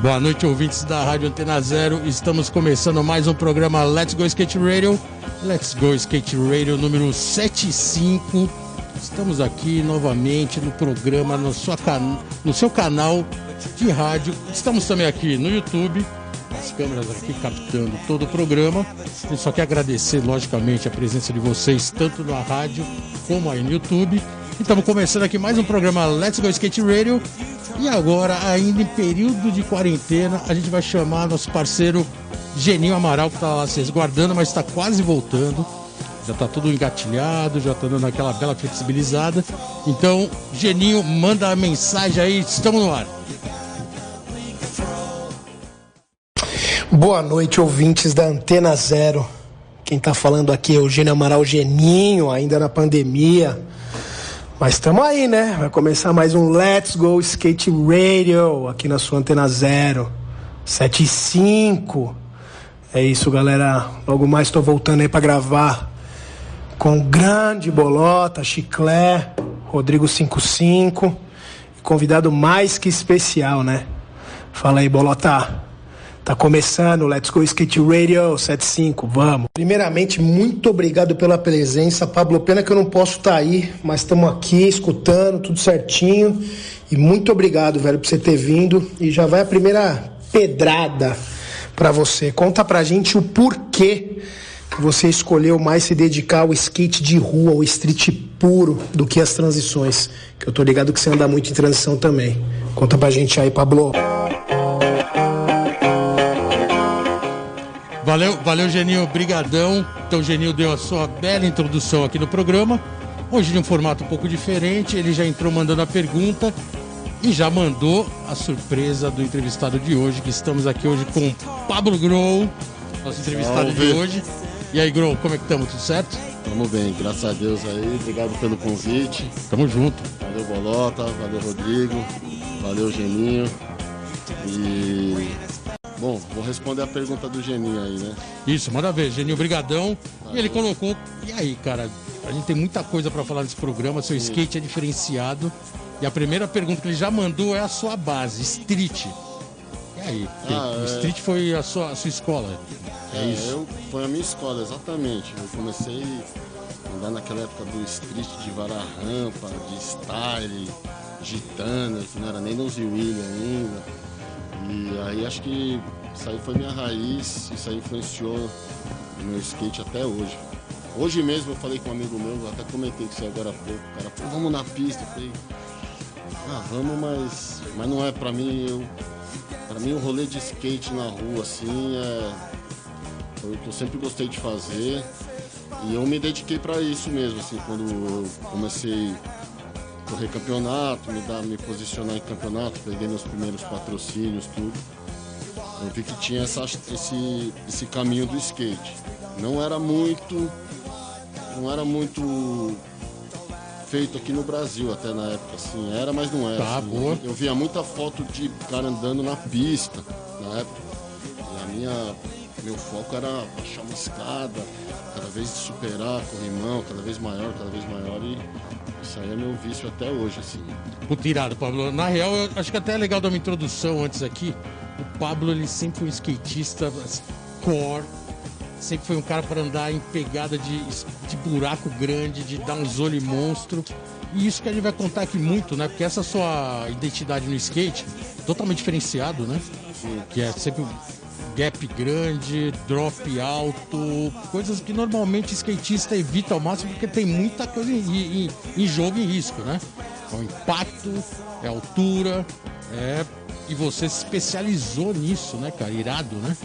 Boa noite, ouvintes da Rádio Antena Zero. Estamos começando mais um programa Let's Go Skate Radio. Let's Go Skate Radio número 75. Estamos aqui novamente no programa, no, can... no seu canal de rádio. Estamos também aqui no YouTube, as câmeras aqui captando todo o programa. Eu só quero agradecer, logicamente, a presença de vocês, tanto na rádio como aí no YouTube. Estamos começando aqui mais um programa Let's Go Skate Radio. E agora, ainda em período de quarentena, a gente vai chamar nosso parceiro Geninho Amaral, que está lá se resguardando, mas está quase voltando. Já está tudo engatilhado, já está dando aquela bela flexibilizada. Então, Geninho, manda a mensagem aí, estamos no ar. Boa noite, ouvintes da Antena Zero. Quem está falando aqui é o Eugênio Amaral Geninho, ainda na pandemia. Mas estamos aí, né? Vai começar mais um Let's Go Skate Radio aqui na sua Antena Zero. 75. É isso, galera. Logo mais estou voltando aí para gravar com o grande Bolota, Chiclé, Rodrigo 55 e convidado mais que especial, né? Fala aí, Bolota. Tá começando, Let's Go Skate Radio 75, vamos. Primeiramente, muito obrigado pela presença, Pablo. Pena que eu não posso estar tá aí, mas estamos aqui escutando, tudo certinho. E muito obrigado, velho, por você ter vindo. E já vai a primeira pedrada para você. Conta pra gente o porquê que você escolheu mais se dedicar ao skate de rua, ao street puro, do que as transições. Que eu tô ligado que você anda muito em transição também. Conta pra gente aí, Pablo. Valeu, valeu, Genil, brigadão. Então, o Genil deu a sua bela introdução aqui no programa. Hoje, de um formato um pouco diferente, ele já entrou mandando a pergunta e já mandou a surpresa do entrevistado de hoje, que estamos aqui hoje com Pablo Grow, nosso entrevistado Salve. de hoje. E aí, Grow, como é que estamos? Tudo certo? Tamo bem, graças a Deus aí. Obrigado pelo convite. Tamo junto. Valeu, Bolota. Valeu, Rodrigo. Valeu, Geninho. E Bom, vou responder a pergunta do Geninho aí, né? Isso, manda ver, Geninho, brigadão. E ele colocou, e aí, cara, a gente tem muita coisa para falar nesse programa, seu Sim. skate é diferenciado. E a primeira pergunta que ele já mandou é a sua base, street. E aí, ah, é... street foi a sua, a sua escola? É, é isso? Eu, foi a minha escola, exatamente. Eu comecei a andar naquela época do street de varar rampa, de style, gitana, que não era nem nos William ainda. E aí acho que isso aí foi minha raiz, isso aí influenciou o meu skate até hoje. Hoje mesmo eu falei com um amigo meu, até comentei com você agora há pouco, o cara vamos na pista. Eu falei, ah, vamos, mas, mas não é pra mim, eu. Pra mim o rolê de skate na rua, assim, é. Foi o que eu sempre gostei de fazer. E eu me dediquei para isso mesmo, assim, quando eu comecei correr campeonato, me, dar, me posicionar em campeonato, peguei meus primeiros patrocínios, tudo. Eu vi que tinha essa, esse, esse caminho do skate. Não era muito. Não era muito feito aqui no Brasil até na época, assim, era, mas não era. Tá, assim. boa. Eu via muita foto de cara andando na pista na época. E a minha. Meu foco era baixar uma escada, cada vez superar corrimão, cada vez maior, cada vez maior e isso aí é meu vício até hoje, assim. O tirado, Pablo. Na real, eu acho que até é legal dar uma introdução antes aqui. O Pablo, ele sempre foi um skatista core. Sempre foi um cara para andar em pegada de, de buraco grande, de dar uns olhos monstro. E isso que a gente vai contar aqui muito, né? Porque essa sua identidade no skate, totalmente diferenciado, né? Sim. Que é sempre gap grande, drop alto, coisas que normalmente skatista evita ao máximo porque tem muita coisa em, em, em jogo em risco, né? É o impacto, é a altura, é. E você se especializou nisso, né, cara? Irado, né?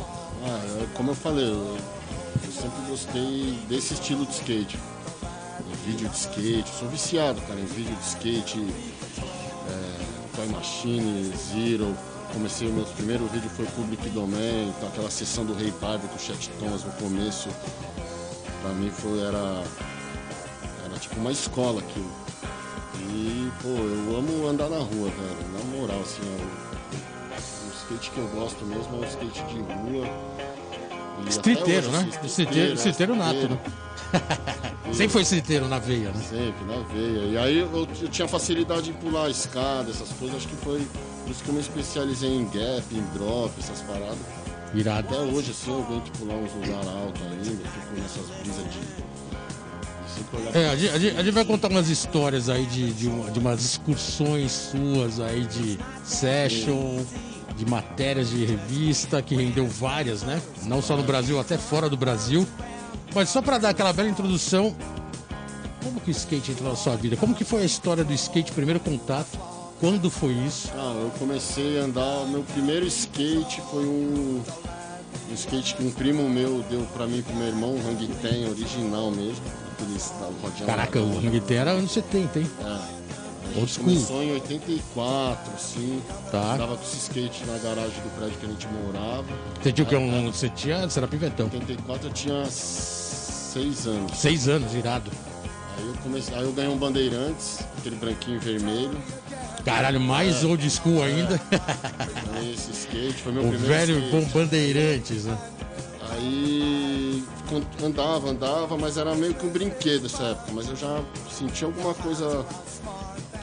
Ah, é, como eu falei, eu, sempre gostei desse estilo de skate. De vídeo de skate, sou viciado, cara, em vídeo de skate, é, Toy Machine, Zero, comecei, o meu primeiro vídeo foi Public Domain, então aquela sessão do Rei Pardo com o Chet Thomas no começo, pra mim foi, era, era tipo uma escola aquilo. E, pô, eu amo andar na rua, velho, na moral, assim, é o, skate que eu gosto mesmo é o skate de rua. Streeteiro, né? Streeteiro, streeteiro, é, nato, né? Sempre foi streeteiro na veia, né? Sempre, na veia. E aí eu, eu tinha facilidade em pular a escada, essas coisas. Acho que foi por isso que eu me especializei em gap, em drop, essas paradas. Irado. Até hoje, assim, eu venho pular uns lugares altos ainda, fico nessas brisas de. É, a gente, a gente- vai contar umas histórias aí de, de, uma- de umas excursões suas aí de session, de matérias de revista, que rendeu várias, né? Não só no Brasil, até fora do Brasil. Mas só pra dar aquela bela introdução, como que o skate entrou na sua vida? Como que foi a história do skate, primeiro contato? Quando foi isso? Ah, eu comecei a andar. Meu primeiro skate foi um, um skate que um primo meu deu pra mim e pro meu irmão, um Hang Ten original mesmo. Aqueles da rodinha Caraca, o laranja. Ring era anos 70, hein? É. A Old school. começou em 84, assim. Tá. Andava com esse skate na garagem do prédio que a gente morava. Você tinha o que? Um, você tinha. Você era pivetão. Em 84 eu tinha 6 anos. Seis anos, irado. Aí eu comecei, aí eu ganhei um Bandeirantes, aquele branquinho e vermelho. Caralho, mais old school ainda. Esse skate, foi meu o primeiro velho skate. bom bandeirantes, né? Aí andava, andava, mas era meio que um brinquedo essa época. Mas eu já senti alguma coisa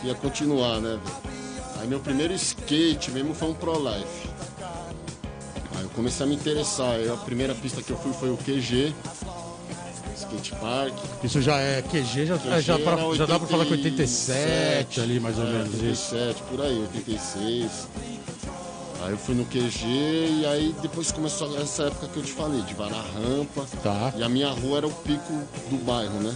que ia continuar, né? velho? Aí meu primeiro skate mesmo foi um Pro Life. Aí eu comecei a me interessar. Aí a primeira pista que eu fui foi o QG, Skate Park. Isso já é QG, já, QG já, pra- já dá pra falar com 87 87, ali, mais ou é, menos isso. 87, por aí, 86. Aí eu fui no QG e aí depois começou essa época que eu te falei, de varar rampa. Tá. E a minha rua era o pico do bairro, né?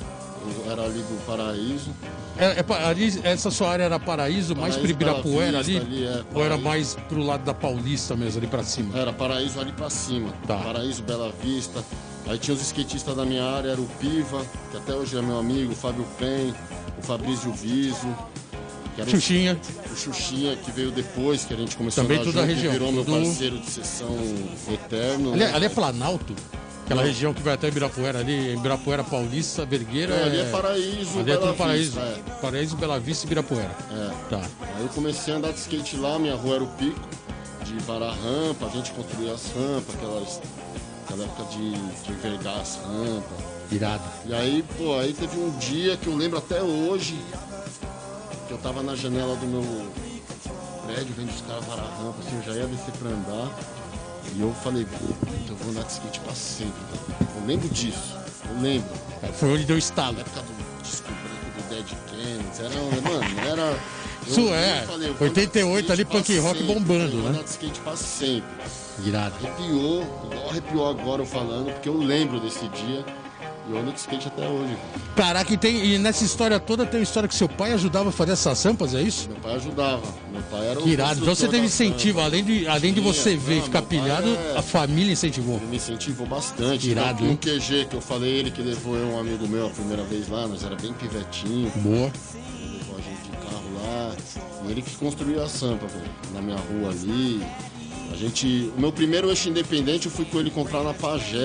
Eu era ali do Paraíso. É, é ali, essa sua área era Paraíso, mais Paraíso, Bela Ibirapuera ali? Ali, é, ou era mais pro lado da Paulista mesmo, ali pra cima? Era Paraíso ali pra cima. Tá. Paraíso, Bela Vista. Aí tinha os skatistas da minha área, era o Piva, que até hoje é meu amigo, o Fábio Pen, o Fabrício Viso. Que era o- Xuxinha. O Xuxinha, que veio depois, que a gente começou Também a andar tudo da junto, região, virou meu parceiro de sessão eterno. Ali, né? ali é Planalto? Aquela Não. região que vai até Ibirapuera ali, Ibirapuera Paulista, Vergueira. É, ali é Paraíso, Ali é Bela tudo Paraíso. Vista, é. Paraíso, Bela Vista e Ibirapuera. É. Tá. Aí eu comecei a andar de skate lá, minha rua era o pico, de varar rampa, a gente construía as rampas, aquelas, aquela época de, de envergar as rampas. Irado. E aí, pô, aí teve um dia que eu lembro até hoje, que eu tava na janela do meu prédio, vendo os caras varar rampa, assim, eu já ia descer pra andar. E eu falei, puta, eu vou andar de skate pra sempre. cara. Eu lembro disso, eu lembro. Foi onde deu estalo. Na época do disco branco do Dead Kennedys, era, mano, era... Isso é, falei, eu vou andar de 88 skate ali, punk rock sempre, bombando, eu vou né? andar de skate pra sempre. Irado. Arrepiou, arrepiou agora eu falando, porque eu lembro desse dia e eu ando de skate até hoje. cara. Caraca, e, tem, e nessa história toda tem uma história que seu pai ajudava a fazer essas rampas, é isso? Meu pai ajudava, meu pai era o irado. Então você teve incentivo, rampa. além de, além de você ver e ficar pilhado, é- a família incentivou. Ele me incentivou bastante. Irado, hein? no QG que eu falei, ele que levou eu um amigo meu a primeira vez lá, nós era bem pivetinho. Boa. Ele levou a gente de carro lá. E ele que construiu a sampa, velho, na minha rua ali. Gente. O meu primeiro eixo independente eu fui com ele comprar na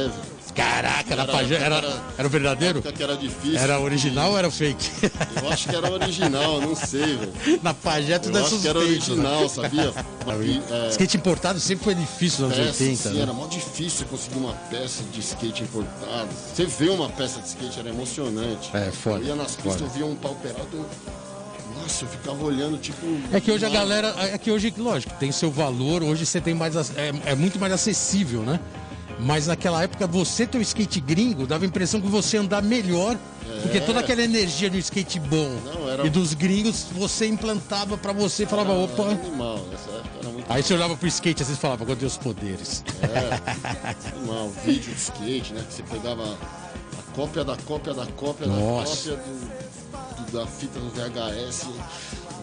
velho. Caraca, na Era- Pajé, era, era- era o verdadeiro? Que era difícil. Era original ou era fake? Eu acho que era original, não sei, velho. na Pajé tudo Eu é acho que era suspeito. né? original, sabia? É, Skate importado sempre foi difícil nos anos peça, 80, sim, né? era mó difícil conseguir uma peça de skate importada. Você vê uma peça de skate, era emocionante. É, foda, Eu ia nas pistas, foda. eu via um pau peralta, eu... Nossa, eu ficava olhando, tipo... É que hoje a galera. É que hoje, lógico, tem seu valor, hoje você tem mais. É, é muito mais acessível, né? Mas naquela época, você ter o skate gringo dava a impressão que você andar melhor, porque toda aquela energia do skate bom É. Não, era- e dos gringos, você implantava pra você e falava, Era opa. animal, nessa época era muito Aí você olhava pro skate e falava, agora os poderes. animal. Vídeo de skate, né? Que você pegava a cópia da cópia da cópia Nossa. da cópia do- da fita do VHS.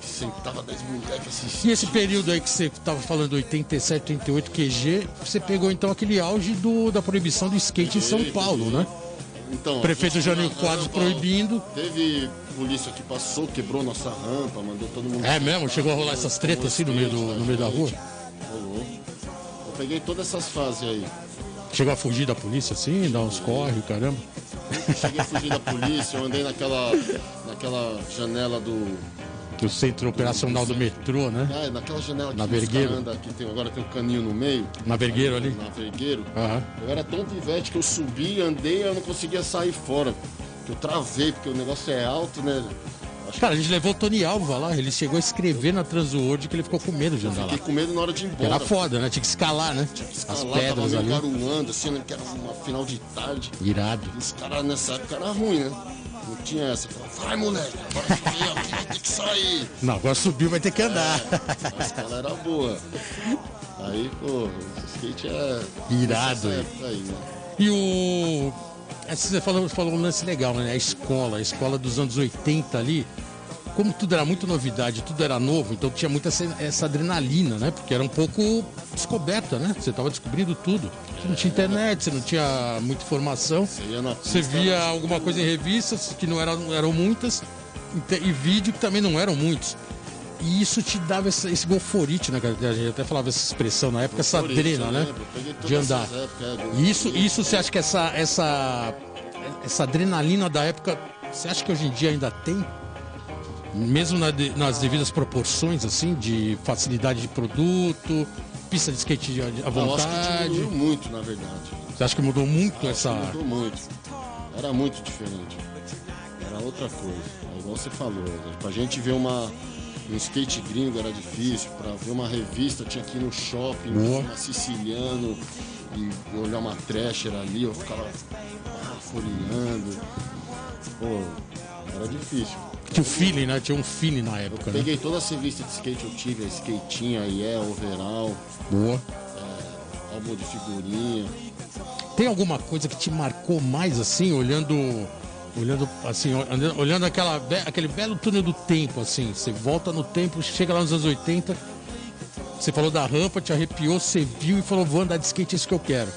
e Sentava 10 moleques E assistindo. esse período aí que você tava falando, 87, 88 QG, você pegou então aquele auge do, da proibição do skate em São Paulo, né? Então, Prefeito Jânio Quadros proibindo. Teve polícia que passou, quebrou nossa rampa, mandou todo mundo. É mesmo? Chegou a rolar essas tretas assim no meio, do, no meio da rua? Rolou. Eu peguei todas essas fases aí. Chegou a fugir da polícia assim, dar uns corre, caramba. Cheguei a fugir da polícia, eu andei naquela, naquela janela do. Do centro operacional do metrô, né? É, naquela janela Na que andam, que tem, agora tem um caninho no meio. Na Vergueiro ali? Na Vergueiro. Aham. Eu era tão pivete que eu subi, andei e eu não conseguia sair fora. que eu travei, porque o negócio é alto, né? Cara, a gente levou o Tony Alva lá, ele chegou a escrever na Transworld que ele ficou com medo de andar lá. Fiquei com medo na hora de ir embora. Era foda, né? Tinha que escalar, né? Escalar, As tava pedras meio ali. garoando, assim, né? Que era uma final de tarde. Irado. Os caras nessa época era ruim, né? Não tinha essa. Vai moleque, agora vai ter que sair. Não, agora subiu, vai ter que andar. A escala era boa. Aí, pô, o skate é. Irado, aí, né? E o. essa Você falou, falou um lance legal, né? A escola, a escola dos anos 80 ali. Como tudo era muito novidade, tudo era novo, então tinha muita essa, essa adrenalina, né? Porque era um pouco descoberta, né? Você tava descobrindo tudo. Você não tinha internet, você não tinha muita informação. Você Você via alguma coisa em revistas, que não eram, eram muitas, e vídeo que também não eram muitos. E isso te dava esse, esse golforite, né? A gente até falava essa expressão na época, essa Golforite, adrena, eu né? De andar. é, E isso, isso você acha que essa, essa, essa adrenalina da época, você acha que hoje em dia ainda tem? Mesmo na nas devidas proporções, assim, de facilidade de produto, pista de skate à Eu acho que vontade. diminuiu muito, na verdade. Você acha que mudou muito essa. Mudou muito. Era muito diferente. Era outra coisa. É igual você falou. Pra gente ver uma, um skate gringo era difícil. Pra ver uma revista tinha que ir no shopping, Boa. uma siciliano e olhar uma thrasher ali. Eu ficava ah, folheando. Pô, era difícil. Tinha um feeling, né? Tinha um feeling na época, né? Peguei todas as revistas de skate eu tive, a Skatinha, a Yeah, Overall, Boa. álbum de figurinha. Tem alguma coisa que te marcou mais assim, olhando, olhando assim, olhando, aquela, aquele belo túnel do tempo, assim, você volta no tempo, chega lá nos anos 80, você falou da rampa, te arrepiou, você viu e falou, vou andar de skate, é isso que eu quero.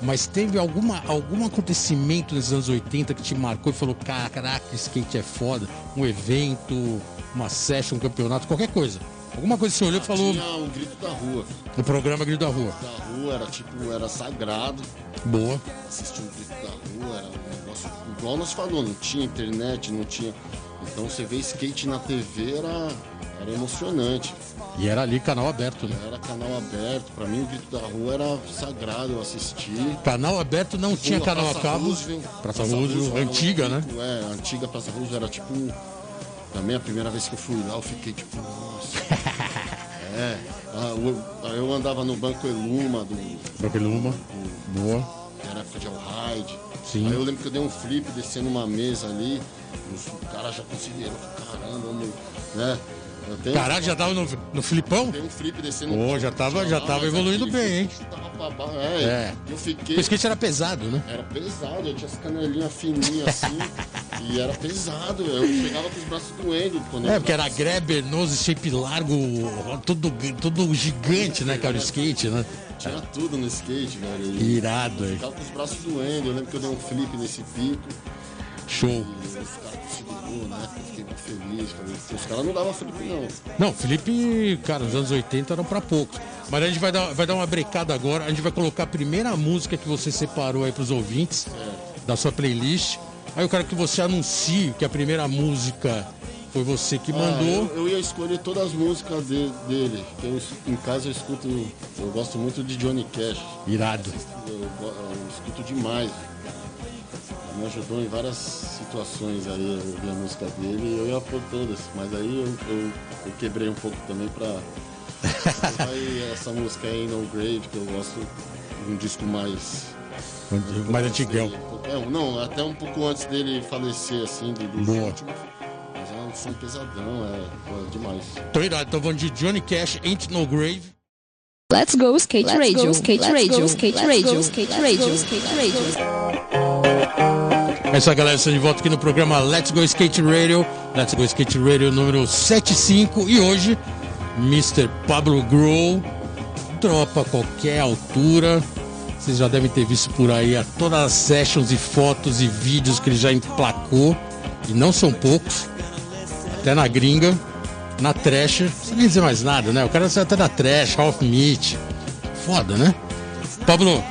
Mas teve alguma, algum acontecimento nesses anos 80 que te marcou e falou, caraca, skate é foda, um evento, uma session, um campeonato, qualquer coisa. Alguma coisa que você olhou e falou Tinha um grito da rua. no programa Grito da Rua. Da rua era tipo, era sagrado. Boa. assistir um grito da rua, era um negócio igual nós falou, não tinha internet, não tinha. Então você vê skate na TV era, era emocionante. E era ali canal aberto, né? Era canal aberto, pra mim o grito da rua era sagrado, eu assisti. Canal aberto não tinha Rua, canal a Praça cabo. Roosevelt. Praça Roosevelt, era um antiga, né? É, a antiga Praça Roosevelt era tipo. Também a primeira vez que eu fui lá, eu fiquei tipo, nossa. é. eu, eu andava no banco Eluma do, Braqueluma. Boa. que era época de Alride. Sim. Aí eu lembro que eu dei um flip descendo uma mesa ali, os caras já conseguiram, caramba, meu, né? Tenho, Caralho, já tava no, no flipão? dei um flip descendo. Pô, já tava- já tava mas evoluindo bem, hein? Tava é, É. eu fiquei. O skate era pesado, né? Era pesado, eu tinha as canelinhas fininhas assim, e era pesado, eu pegava com os braços doendo. Quando É, porque era grabber, nose, shape largo, tudo, tudo gigante, né, cara, o skate, né? Tinha tudo no skate, velho. Irado, aí. Ficava com os braços doendo, eu lembro que eu dei um flip nesse pico. Show. Os caras né? Fiquei muito feliz. Os caras não davam flip, não. Não, Felipe, cara, nos anos 80 eram pra poucos. Mas a gente vai dar, vai dar uma brecada agora. A gente vai colocar a primeira música que você separou aí pros ouvintes da sua playlist. Aí eu quero que você anuncie que a primeira música foi você que Ah, mandou. eu, eu ia escolher todas as músicas de- dele. Eu, em casa eu escuto. Eu gosto muito de Johnny Cash. Irado. Eu, eu escuto demais. Me ajudou em várias situações aí, eu ouvi a música dele e eu ia pôr todas. Mas aí eu, eu, eu quebrei um pouco também pra. Essa música aí, No Grave, que eu gosto de um disco mais. Mais antigão. É, não, até um pouco antes dele falecer, assim, do, dos Boa. últimos. Mas é um som pesadão, é, é demais. Tô irado, tô falando de Johnny Cash, Ain't No Grave. Let's go skate Let's radio, go, skate let's radio, go, skate let's radio, go, skate let's radio, skate radio. É isso aí, galera. Estamos de volta aqui no programa Let's Go Skate Radio. Let's Go Skate Radio número 75. E hoje, Mr. Pablo Grow dropa a qualquer altura. Vocês já devem ter visto por aí a todas as sessions e fotos e vídeos que ele já emplacou. E não são poucos. Até na gringa, na trash. Não precisa nem dizer mais nada, né? O cara saiu até na trash, half meat. Foda, né? Pablo,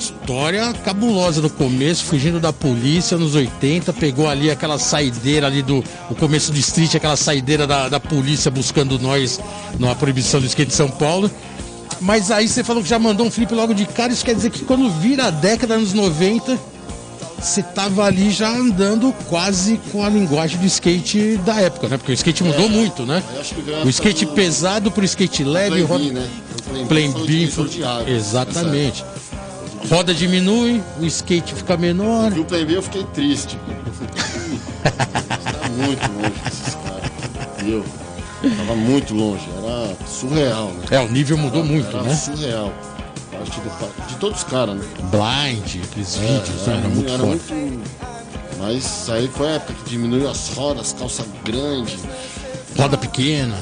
história cabulosa no começo, fugindo da polícia nos 80, pegou ali aquela saideira ali do o começo do street, aquela saideira da, da polícia buscando nós na proibição do skate de São Paulo. Mas aí você falou que já mandou um flip logo de cara, isso quer dizer que quando vira a década anos 90, você tava ali já andando quase com a linguagem do skate da época, né? Porque o skate mudou muito, né? O skate época do pesado pro skate leve, roda... B, né? O Plan foi o B, águas, exatamente. Roda diminui, o skate fica menor. E o Plan B eu fiquei triste. Eu falei, "Ih, Tá muito longe desses caras. Entendeu? Tava muito longe, era surreal, né? É, o nível mudou muito, Era né? surreal. Do de todos os caras, né? Blind, aqueles vídeos, né? era, Era muito era forte. muito. Mas aí foi a época que diminuiu as rodas, calça grande Roda pequena.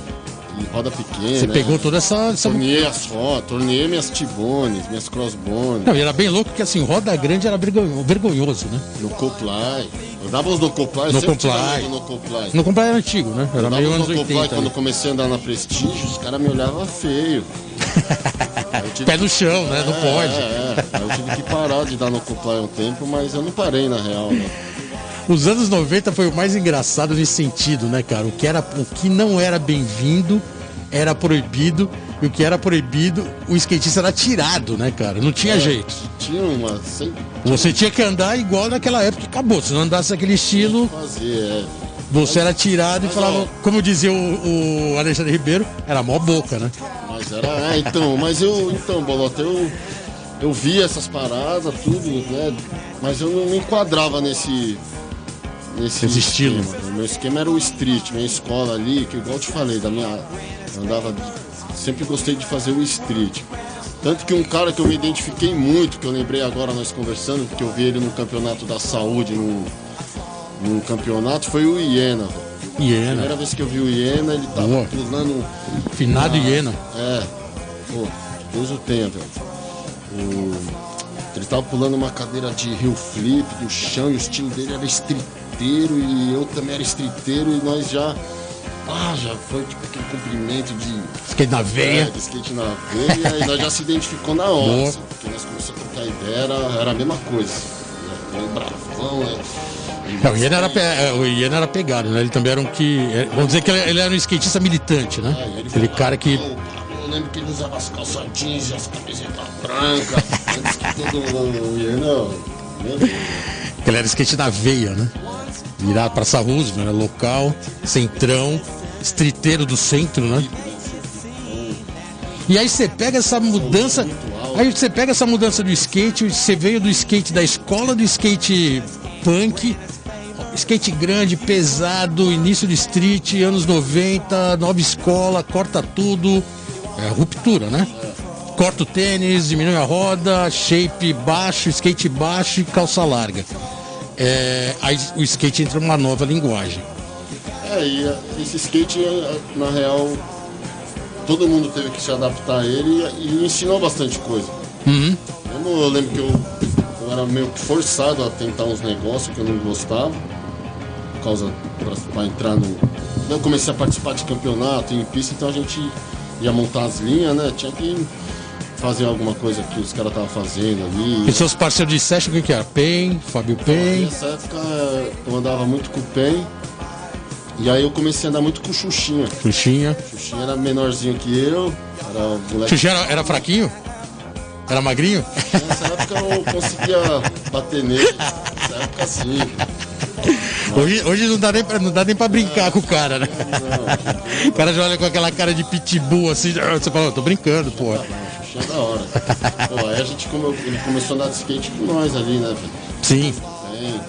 Roda pequena. Você né? pegou toda essa. essa... Torneei as rodas, torneei minhas tibones, minhas crossbones, Não, e era bem louco que assim, roda grande era vergonho- vergonhoso, né? no Coply. Eu dava uns no Coply, eu No medo no Coply. Não comprar era antigo, né? Era Eu meio anos no Coply 80. quando né? comecei a andar na Prestígio, os caras me olhavam feio. Pé no chão, né? Não É, pode. É, é. Eu tive que parar de dar no Coply um tempo, mas eu não parei na real, né? Os anos 90 foi o mais engraçado nesse sentido, né, cara? O que, era, o que não era bem-vindo era proibido. E o que era proibido, o skatista era tirado, né, cara? Não tinha jeito. Tinha uma. Sempre Você tinha que andar igual naquela época que acabou. Se não andasse aquele estilo, fazer, é. você era tirado e Mas, falava, ó. como dizia o, o Alexandre Ribeiro, era mó boca, né? Mas era. É, então, mas eu. Então, Bolota, eu. Eu vi essas paradas, tudo, né? Mas eu não me enquadrava nesse. Nesse Esse estilo. O meu esquema era o street, minha escola ali, que igual eu te falei, da minha. Eu andava. Sempre gostei de fazer o street. Tanto que um cara que eu me identifiquei muito, que eu lembrei agora nós conversando, porque eu vi ele no campeonato da saúde, num, num campeonato, foi o Iena, velho. Hiena, Primeira vez que eu vi o Iena, ele tava Boa. pulando. finado hiena. É, pô, Deus o tenha, velho. O- Ele tava pulando uma cadeira de rio flip do chão e o estilo dele era estriteiro e eu também era estriteiro e nós já. Ah, já foi tipo aquele cumprimento de, Skate na é, veia. de skate na veia e nós já se identificou na hora, assim, porque nós começamos a trocar ideia, era, era a mesma coisa. Né? Ele bravão? É, o Iena era, é, o Iena era pegado, né? Ele também era um que. é, Vamos dizer que ele, era um skatista militante, né? É, ele Aquele cara que. "Não, Eu lembro que ele usava as calças jeans e as camisetas brancas. antes que todo mundo não. Né? Ele era skate na veia, né? Virado pra Roosevelt, era local, centrão, estriteiro do centro, né? E aí você pega essa mudança. Aí você pega essa mudança do skate, você veio do skate da escola do skate punk, skate grande, pesado, início de street, anos 90, nova escola, corta tudo. É ruptura, né? Corta o tênis, diminui a roda, shape baixo, skate baixo e calça larga. É, aí o skate entra numa nova linguagem. É, e a- esse skate, eh, na real, todo mundo teve que se adaptar a ele e, e ensinou bastante coisa. Uhum. Mesmo eu lembro que eu, eu era meio que forçado a tentar uns negócios que eu não gostava, por causa pra entrar no. Eu comecei a participar de campeonato em pista, então a gente ia montar as linhas, né? Tinha que fazer alguma coisa que os caras estavam fazendo ali. E seus parceiros de session, quem que era? Pen, Fábio Pen. Nessa época eu andava muito com o Pen. E aí eu comecei a andar muito com o Xuxinha. Xuxinha. Xuxinha era menorzinho que eu, era moleque. Xuxinha era, era fraquinho? Era magrinho? Nessa época eu conseguia bater nele. Nessa época sim. Hoje, hoje não, dá nem pra, não dá nem pra brincar com o cara, né? O cara já olha com aquela cara de pitbull assim, você fala, "Eu tô brincando, pô. É da hora. Pô, aí a gente come- ele começou a andar de skate com nós ali, né, velho? Sim. Bem,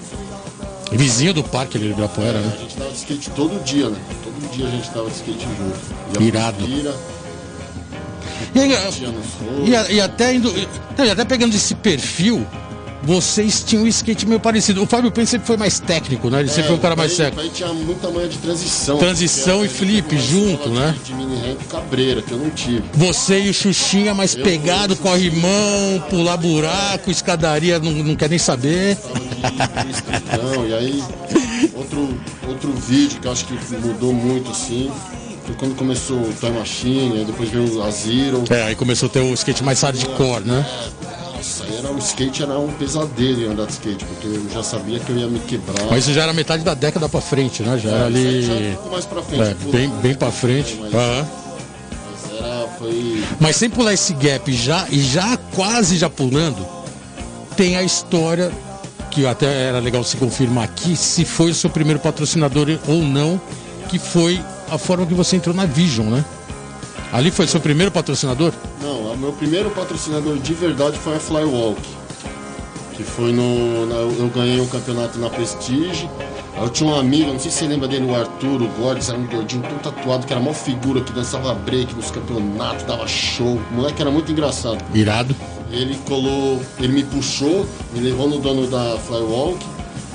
Vizinho do parque ali do Ibirapuera, a né? gente tava de skate todo dia, né? Todo dia a gente tava de skate junto. Ia Irado. pro Vira, E, e, a- e até indo. e até pegando esse perfil, vocês tinham um skate meio parecido. O Fábio Pen sempre foi mais técnico, né? Ele sempre foi um cara mais técnico. aí tinha muita manha de transição. Transição e flip junto, né? De, de mini ramp cabreira, que eu não tive. Você e o Xuxinha mais Eu pegado, e o corre mão, pular buraco, escadaria, não, não quer nem saber. Escritão, e aí outro, outro vídeo que eu acho que mudou muito assim. Foi quando começou o Toy Machine, aí depois veio a Zero. É, aí começou a ter o skate mais hardcore, né? Nossa, era, o skate era um pesadelo em andar de skate, porque eu já sabia que eu ia me quebrar. Mas isso já era metade da década pra frente, né? Já era Isso aí já ali. um pouco mais pra frente. É, pô, bem, bem pra frente. Mas, Aham. mas era, foi... Mas sem pular esse gap já, e já quase já pulando, tem a história que até era legal se confirmar aqui, se foi o seu primeiro patrocinador ou não, que foi a forma que você entrou na Vision, né? Ali foi seu primeiro patrocinador? Não, o meu primeiro patrocinador de verdade foi a Flywalk. Que foi no. na- eu ganhei um campeonato na Prestige. Aí Eu tinha um amigo, não sei se você lembra dele, o Arthur, o Gordes, era um gordinho todo tatuado, que era mó figura, que dançava break nos campeonatos, dava show. O moleque era muito engraçado. Irado. Ele colou, ele me puxou, me levou no dono da Flywalk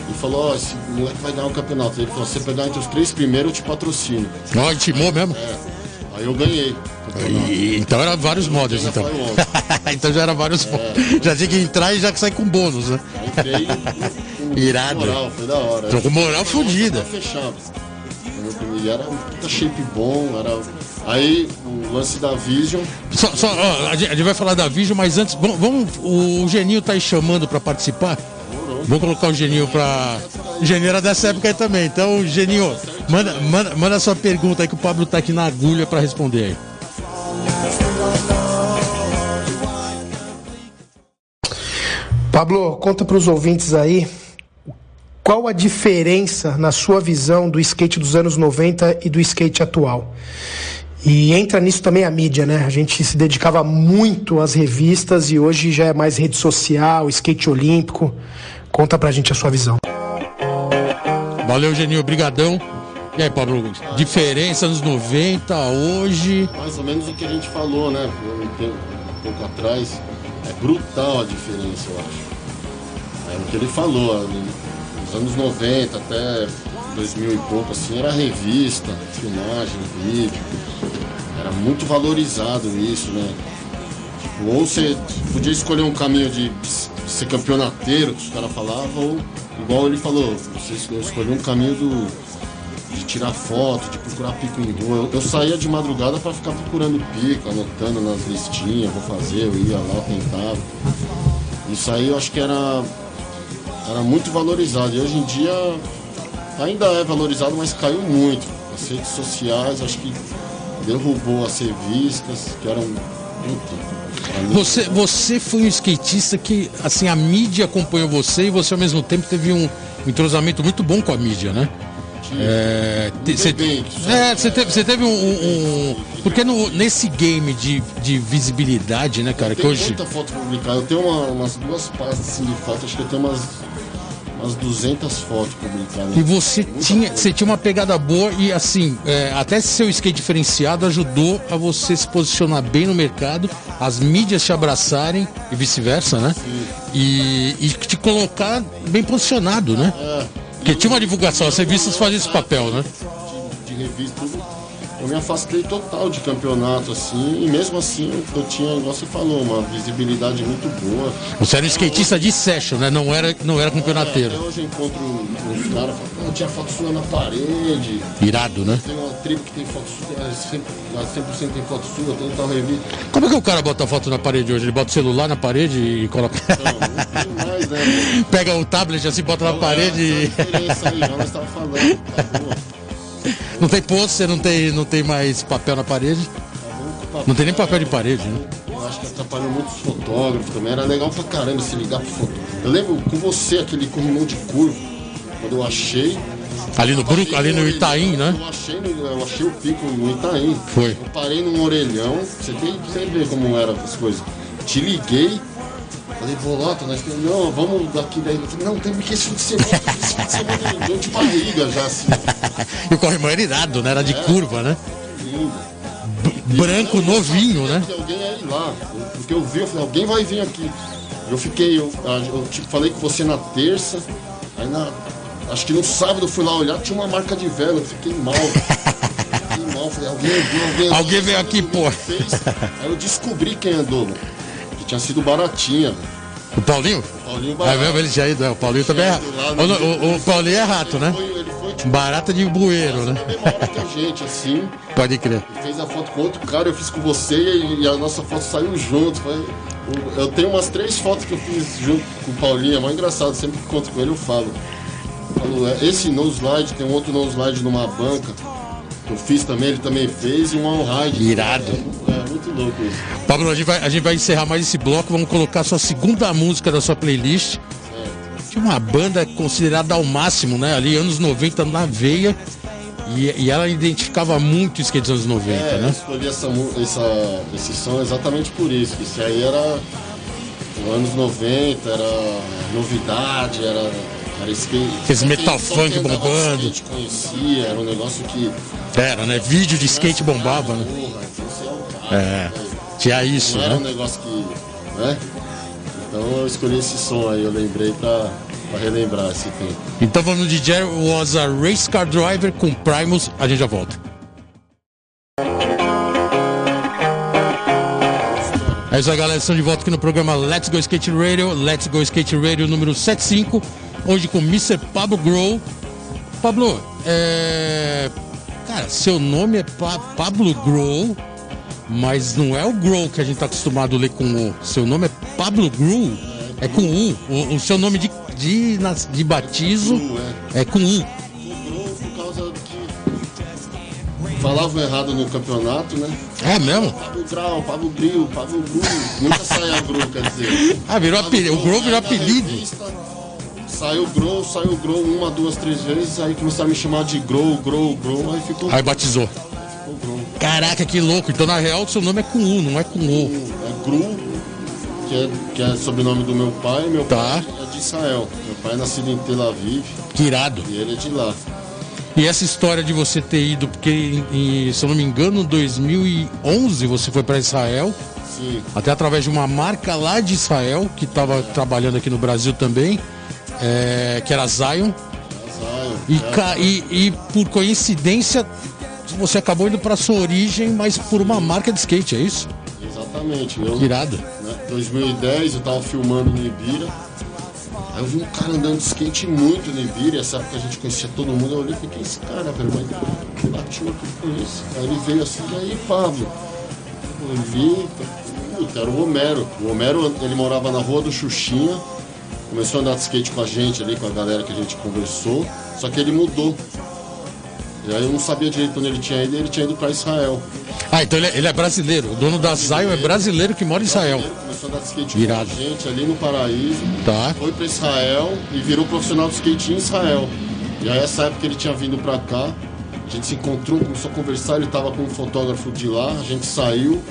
e falou, ó, esse moleque vai ganhar um campeonato. Ele falou, se você pegar entre os três primeiros, eu te patrocino. Ó, intimou mesmo? É. Aí eu ganhei. E- então era vários modos, então. então já era vários modos. Já tinha que entrar e já sai com bônus, né? Aí com, com Irado. moral, foi da hora. Tô com moral fodida. Fechado. E era um puta shape bom, era... Aí o lance da Vision, Só, só, ó, a, gente, vai falar da Vision, mas antes, vamos, vamos- o Geninho tá aí chamando pra participar. Vou colocar o Geninho pra. O Geninho era dessa época aí também. Então, Geninho, manda, manda, manda a sua pergunta aí que o Pablo tá aqui na agulha pra responder aí. Pablo, conta para os ouvintes aí qual a diferença na sua visão do skate dos anos 90 e do skate atual. E entra nisso também a mídia, né? A gente se dedicava muito às revistas e hoje já é mais rede social, skate olímpico. Conta pra gente a sua visão. Valeu, Geninho, brigadão. E aí, Pablo, diferença nos 90, hoje. mais ou menos o que a gente falou, né? Um, tempo, um pouco atrás. É brutal a diferença, eu acho. É o que ele falou, ali, nos anos 90 até 2000 e pouco, assim, era revista, filmagem, vídeo. Era muito valorizado isso, né? Tipo, ou você podia escolher um caminho de ser campeonateiro, que os caras falavam, igual ele falou, você escolheu um caminho do, de tirar foto, de procurar pico em rua. Eu, eu saía de madrugada para ficar procurando pico, anotando nas listinhas, vou fazer, eu ia lá, tentava. Isso aí eu acho que era, era muito valorizado. E hoje em dia ainda é valorizado, mas caiu muito. As redes sociais acho que derrubou as revistas, que eram. Puta, Você, você foi um skatista que, assim, a mídia acompanhou você e você ao mesmo tempo teve um entrosamento muito bom com a mídia, né? É, você é, teve, teve um, um- Porque no- nesse game de, de visibilidade, né, cara, que Tem hoje. muita foto publicada. Eu tenho uma- umas duas pastas assim, de foto, acho que eu tenho umas, umas 200 fotos publicadas. E você tinha, você tinha uma pegada boa e assim, é, até seu skate diferenciado ajudou a você se posicionar bem no mercado, as mídias te abraçarem e vice-versa, né? E, e te colocar bem posicionado, né? É, Porque tinha uma divulgação, as revistas faziam esse papel, né? de, de revista, tudo. Eu me afastei total de campeonato, assim, e mesmo assim eu tinha, igual você falou, uma visibilidade muito boa. Você era um skatista de session, né? Não era, não era campeonateiro. hoje eu encontro uns caras falando, "Ah, tinha foto sua na parede. Irado, né? Tem uma tribo que tem foto sua, é, 100%, a 100% tem foto sua, tem tal revista. Como é que o cara bota foto na parede hoje? Ele bota o celular na parede e coloca. Não, não tem mais, né? Pega o tablet assim, bota na parede Essa é e. diferença aí, já nós estávamos falando. Acabou. Não tem pôster, não tem, não tem mais papel na parede. Não tem nem papel de parede, né? Eu acho que atrapalhou muito os fotógrafos também. Era legal pra caramba se ligar pro fotógrafo. Eu lembro com você, aquele corrimão de curva, quando eu achei. Ali no Bruco, ali no Itaim, né? Eu achei, no- eu achei o pico no Itaim. Foi. Eu parei num orelhão, você tem você vê como eram as coisas. Te liguei, falei, Bolota, nós temos. Não, vamos daqui daí. Eu falei, não, tem que esse fim de semana, esse fim de semana deu de barriga já, assim. E o corrimão era irado, né? Era de curva, né? Lindo. Branco, novinho, né? Que alguém ia ir lá. Porque eu vi, eu falei, alguém vai vir aqui. Eu fiquei, eu, eu tipo, falei com você na terça, aí na. Acho que no sábado eu fui lá olhar, tinha uma marca de vela, eu fiquei mal. fiquei mal, falei, alguém alguém andou. Alguém veio aqui, pô. Fez. Aí eu descobri quem andou, velho. Que tinha sido baratinha. O Paulinho? Paulinho É Barato. mesmo, ele ido, é, o Paulinho também é. O, o- o Paulinho é rato, né? Ele foi, ele foi tipo, Barata de bueiro, né? gente, assim. Pode crer. fez a foto com outro cara, eu fiz com você e, a nossa foto saiu junto. Foi, eu, tenho umas três fotos que eu fiz junto com o Paulinho, é mais engraçado, sempre que encontro com ele eu falo. Eu falo, é, esse no slide, tem um outro no slide numa banca, que eu fiz também, ele também fez, e um on ride. Irado. É, é muito louco isso. Pablo, a gente, vai, a gente vai encerrar mais esse bloco. Vamos colocar a sua segunda música da sua playlist. tinha uma banda considerada ao máximo, né? Ali, anos 90 na veia. E, e ela identificava muito o skate dos anos 90, É, eu né? escolhi essa, essa, esse som exatamente por isso, que isso aí era nos anos 90, era novidade, era, era skate. Aqueles metal funk de bombando. skate conhecia, era um negócio que. Era, né? Vídeo de skate bombava, né? Então é. É. né? Tinha isso, Não era um né? negócio que. né? Então eu escolhi esse som aí, eu lembrei pra, pra relembrar esse tempo. Então vamos no DJ Was a Race Car Driver com Primus. A gente já volta. É isso aí, galera. Estamos de volta aqui no programa Let's Go Skate Radio. Let's Go Skate Radio número 75. Hoje com Mr. Pablo Grow. Pablo, é. Cara, seu nome é Pa- Pablo Grow, mas não é o Grow que a gente tá acostumado a ler com O. Seu nome é Pablo Grow, é com U. O, o seu nome de, de, de batismo Grow, é. é com U. Cobrou por causa que falavam errado no campeonato, né? É mesmo? Pablo Grau, Pablo Gril, Pablo Gru. Nunca saía Gru, quer dizer. Ah, virou apelido. O Gru, virou apelido. revista, Saiu Grow, saiu Grow uma, duas, três vezes, aí começaram a me chamar de Grow, Grow, Grow, aí ficou, Aí batizou. ficou Grow. Caraca, que louco. Então na real seu nome é com U, não é com O. É Gru, que é, que é sobrenome do meu pai, meu Tá. pai é de Israel. Meu pai é nascido em Tel Aviv Que irado. e ele é de lá. E essa história de você ter ido, porque em- em, se eu não me engano, em 2011 você foi para Israel, Sim, até através de uma marca lá de Israel, que estava trabalhando aqui no Brasil também, é, que era Zion. Zion. E, é, e, e por coincidência você acabou indo para sua origem, mas por uma marca de skate, é isso? Exatamente. Eu, Que irado. né, 2010 eu tava filmando no Ibira. Aí eu vi um cara andando de skate muito no Ibira, essa época a gente conhecia todo mundo, eu olhei e falei, quem é esse cara, velho? Mas bati outro com esse. Aí ele veio assim, e aí, Pablo? Eu vi, puta, era o Homero. O Homero, ele morava na rua do Xuxinha, começou a andar de skate com a gente ali, com a galera que a gente conversou, só que ele mudou. E aí eu não sabia direito onde ele tinha ido, e ele tinha ido pra Israel. Ah, então ele é, ele é brasileiro. O dono da Zion é brasileiro que mora em Israel. Começou a andar de skate Irado. com a gente ali no Paraíso. Tá. Foi para Israel e virou profissional de skate em Israel. E aí essa época ele tinha vindo para cá, a gente se encontrou, começou a conversar, ele estava com um fotógrafo de lá, a gente saiu,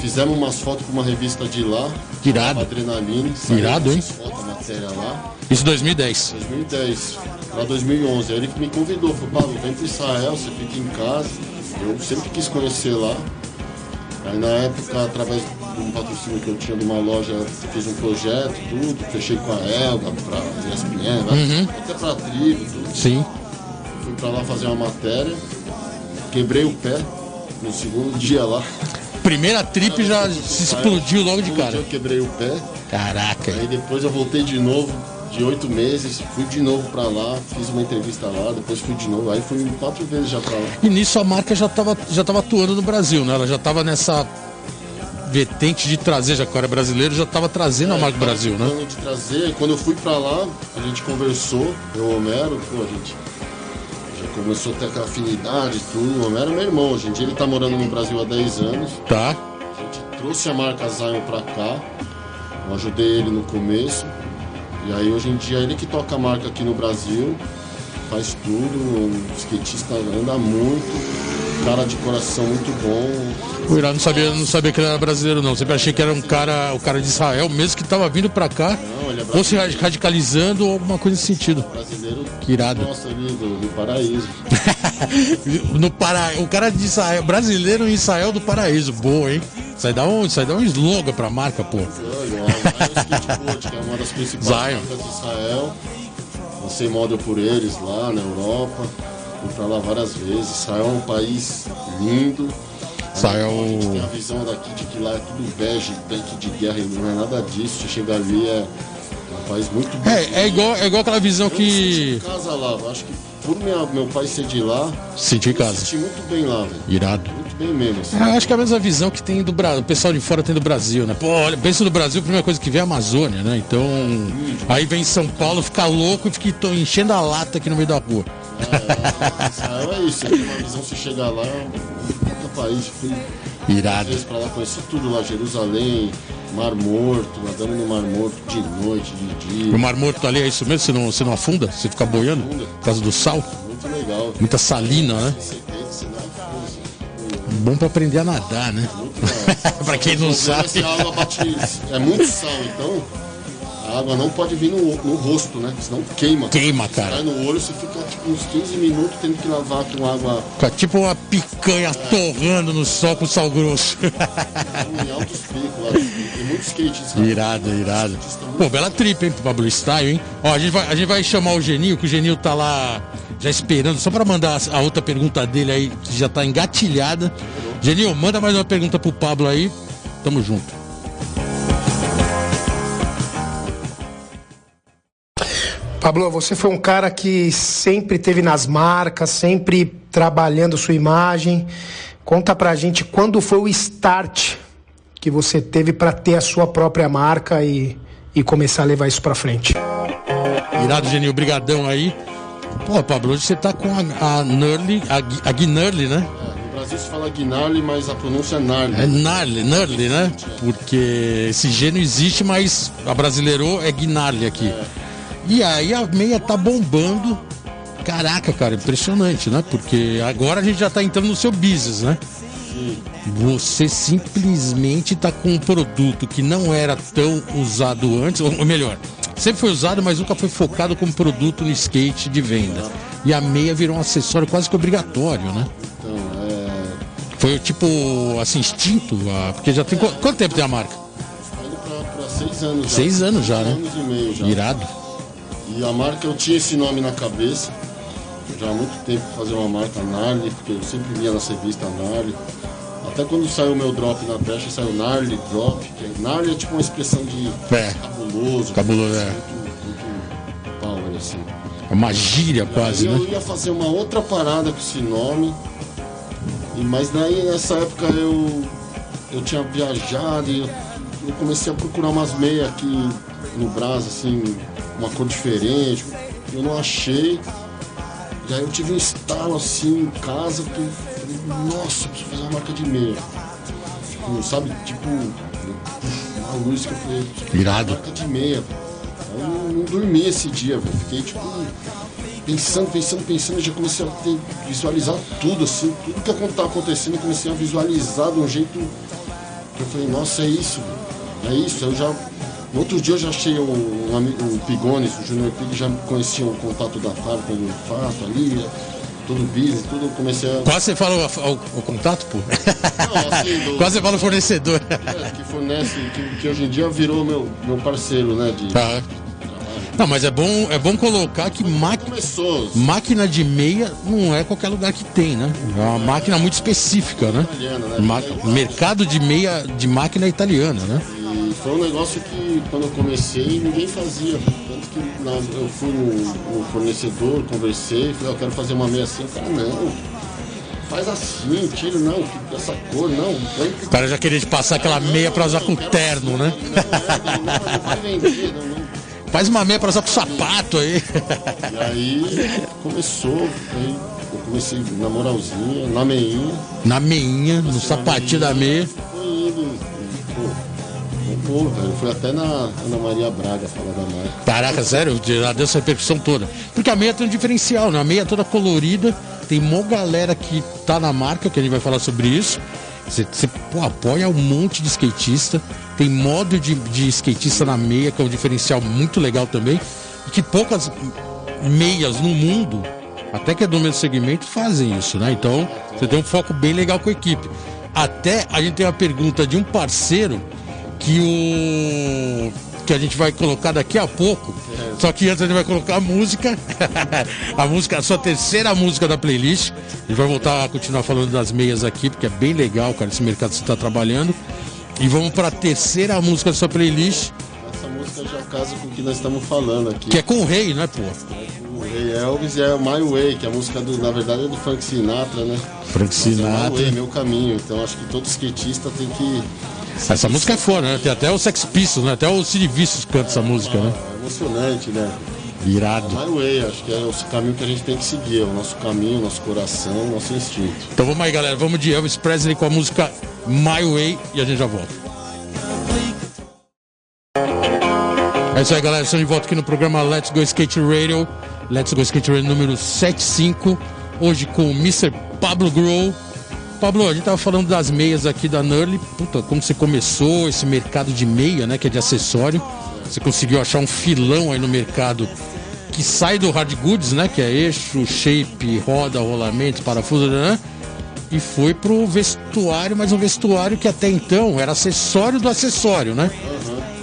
fizemos umas fotos para uma revista de lá, Irado. Adrenaline, saiu Irado, hein? fotos, a matéria lá, Isso em 2010. 2010 para 2011. Aí ele me convidou, falou, Pablo, vem para Israel, você fica em casa. Eu sempre quis conhecer lá. Aí na época, através de um patrocínio que eu tinha de uma loja, fiz um projeto, tudo, fechei com a Elga, pra ESPN, Uhum. até pra tribo, tudo. Sim. Fui pra lá fazer uma matéria, quebrei o pé no segundo dia lá. Primeira trip já se explodiu logo de cara. Eu quebrei o pé, Caraca. aí depois eu voltei de novo, de oito meses, fui de novo pra lá, fiz uma entrevista lá, depois fui de novo, aí fui quatro vezes já pra lá. E nisso a marca já estava já tava atuando no Brasil, né? Ela já estava nessa vertente de trazer, já que era brasileiro, já estava trazendo a marca do Brasil, né? De trazer, quando eu fui pra lá, a gente conversou, eu Homero, pô, a gente começou a ter aquela afinidade e tudo. É meu irmão, hoje em dia ele tá morando no Brasil há 10 anos. Tá. A gente trouxe a marca Zion pra cá, eu ajudei ele no começo. E aí hoje em dia ele que toca a marca aqui no Brasil, faz tudo, um skatista anda muito, cara de coração muito bom. O Irã não sabia, não sabia que ele era brasileiro, não. Sempre achei que era um cara, o cara de Israel, mesmo que estava vindo pra cá, Não, ele é ou se radicalizando ou alguma coisa nesse sentido. Brasileiro Que irado. nossa ali do, paraíso. no para... O cara de Israel, brasileiro em Israel do paraíso. Boa, hein? Aí dá um, aí dá um slogan pra marca, pô. Que é uma das principais Zion. marcas de Israel. Lancei model por eles lá na Europa. Fui pra lá várias vezes. Israel é um país lindo. Israel- A gente tem a visão daqui de que lá é tudo bege, tanque de guerra, e não é nada disso. Você chega ali, é um país muito bonito. É, é igual, é igual aquela visão Eu que. em casa lá. Eu acho que por minha, meu pai ser de lá, Senti em eu casa. senti muito bem lá, velho. Irado. Muito bem mesmo. assim. É, eu acho que é a mesma visão que tem do Brasil, o pessoal de fora tem do Brasil, né? Pô, olha, pensa no Brasil, a primeira coisa que vem é a Amazônia, né? Então, aí vem São Paulo, fica louco e fica enchendo a lata aqui no meio da rua. É isso, você tem uma visão, você chega lá, é um puta país, fui Irado. vezes pra lá, conheci tudo lá, Jerusalém, Mar Morto, andando no Mar Morto de noite, de dia. O Mar Morto ali é isso mesmo? Você não, você não afunda? Você fica boiando? Por causa do sal? Muito legal. Muita salina, né? 70, você não afusa. Bom pra aprender a nadar, né? pra quem não é sabe. se. É muito sal, então a água não pode vir no, no rosto, né? Senão queima. Queima, Cai cara. no olho, você fica tipo uns 15 minutos tendo que lavar com água Fica tipo uma picanha torrando no sol com sal grosso. em altos picos lá. Tem muitos skates. irado, irado. Pô, bela trip, hein, pro Pablo Style, hein? Ó, a gente, vai, a gente vai chamar o Geninho, que o Geninho tá lá já esperando, só pra mandar a outra pergunta dele aí, que já tá engatilhada. Geninho, manda mais uma pergunta pro Pablo aí. Tamo junto. Pablo, você foi um cara que sempre teve nas marcas, sempre trabalhando sua imagem. Conta pra gente quando foi o start que você teve pra ter a sua própria marca e, e começar a levar isso pra frente. Irado, Geninho, brigadão aí. Pô, Pablo, hoje você tá com a, a Nurly, a, a Guinurly, né? É, no Brasil se fala Gnarly, mas a pronúncia é Gnarly. É Gnarly, Nurly, né? Porque esse G não existe, mas a brasileirou é Gnarly aqui. E aí a meia tá bombando. Caraca, cara, impressionante, né? Porque agora a gente já tá entrando no seu business, né? Você simplesmente tá com um produto que não era tão usado antes, ou melhor, sempre foi usado, mas nunca foi focado como produto no skate de venda. E a meia virou um acessório quase que obrigatório, né? Então, é. Foi tipo assim, instinto, ah, porque já tem. qu- Quanto tempo tem a marca? Tá indo pra, pra seis anos já. Seis anos já, né? anos e meio já. Irado. E a marca, eu tinha esse nome na cabeça. Já há muito tempo fazer uma marca Gnarly, porque eu sempre via nas revistas Gnarly. Até quando saiu o meu drop na pecha, saiu Gnarly Drop. Que é- Gnarly é tipo uma expressão de É. cabuloso. Cabuloso, é. Muito, muito power, assim. É Uma gíria quase, Aí eu né? ia fazer uma outra parada com esse nome. E, mas daí nessa época eu, eu tinha viajado e eu, eu comecei a procurar umas meias aqui no Brás, assim, uma cor diferente. Eu não achei. E aí eu tive um estalo assim em casa que eu falei, nossa, eu preciso fazer uma marca de meia. Tipo, sabe, tipo, uma luz que eu falei, tipo, Irado. marca de meia. Aí eu não, não dormi esse dia, velho. Fiquei tipo pensando, pensando, pensando, já comecei a ter, visualizar tudo, assim, tudo que estava acontecendo, eu comecei a visualizar de um jeito que eu falei, nossa, é isso, é isso. Eu já. No outro dia eu já achei o, um o Pigones, o Junior Pig, já conhecia o contato da fábrica, o fato ali, todo o business, tudo, eu comecei a. Quase você fala o, o- o contato, pô. Não, assim, do- Quase você fala o fornecedor. é, que fornece, que, que hoje em dia virou meu, meu parceiro, né? De, Tá. Não, mas é bom, é bom colocar que máquina, máquina de meia não é qualquer lugar que tem, né? É uma máquina muito específica, né? Italiana, né? Ma- mercado de meia de máquina italiana, né? E foi um negócio que quando eu comecei ninguém fazia. Tanto que na- eu fui no, no fornecedor, conversei, falei, eu quero fazer uma meia assim, cara, não. Faz assim, tira, não, essa cor, não. põe O cara já queria te passar aquela meia pra usar com terno, né? Não, é, não, não, não vai vender, não, não. Faz uma meia pra usar com sapato aí. E aí começou, aí eu comecei na moralzinha, na meinha. Na meinha, no sapatinho da meia. Foi indo. Pô, velho, fui até na Ana Maria Braga falar da marca. Caraca, sério, já deu essa repercussão toda. Porque a meia tem um diferencial, né? A meia é toda colorida, tem mó galera que tá na marca, que a gente vai falar sobre isso. Você, apoia um monte de skatista, tem modo de, de skatista na meia, que é um diferencial muito legal também. E que poucas meias no mundo, até que é do mesmo segmento, fazem isso, né? Então, você tem um foco bem legal com a equipe. Até a gente tem uma pergunta de um parceiro que o que a gente vai colocar daqui a pouco. Só que antes a gente vai colocar a música, a música, a sua terceira música da playlist. A gente vai voltar a continuar falando das meias aqui, porque é bem legal, cara, esse mercado que você está trabalhando. E vamos para a terceira música da sua playlist, Essa música já casa com o que nós estamos falando aqui. que é com o Rei, né, pô? O Rei Elvis é My Way, que é a música do, na verdade é do Frank Sinatra, né? Frank Mas é My Sinatra. Way, meu caminho. Então acho que todo skatista tem que. Essa música é foda, né? Tem até o Sex Pistols, né? Até o Cid Vicious canta essa música, né? É emocionante, né? Irado. My Way, acho que é o caminho que a gente tem que seguir, é o nosso caminho, nosso coração, nosso instinto. Então vamos aí, galera. Vamos de Elvis Presley com a música My Way e a gente já volta. É isso aí, galera. Estamos de volta aqui no programa Let's Go Skate Radio. Let's Go Skate Radio número 75. Hoje com o Mr. Pablo Grow. Pablo, a gente tava falando das meias aqui da Nurly. Puta, como você começou esse mercado de meia, né? Que é de acessório. Você conseguiu achar um filão aí no mercado que sai do hard goods, né? Que é eixo, shape, roda, rolamento, parafuso, né? E foi pro vestuário, mas um vestuário que até então era acessório do acessório, né?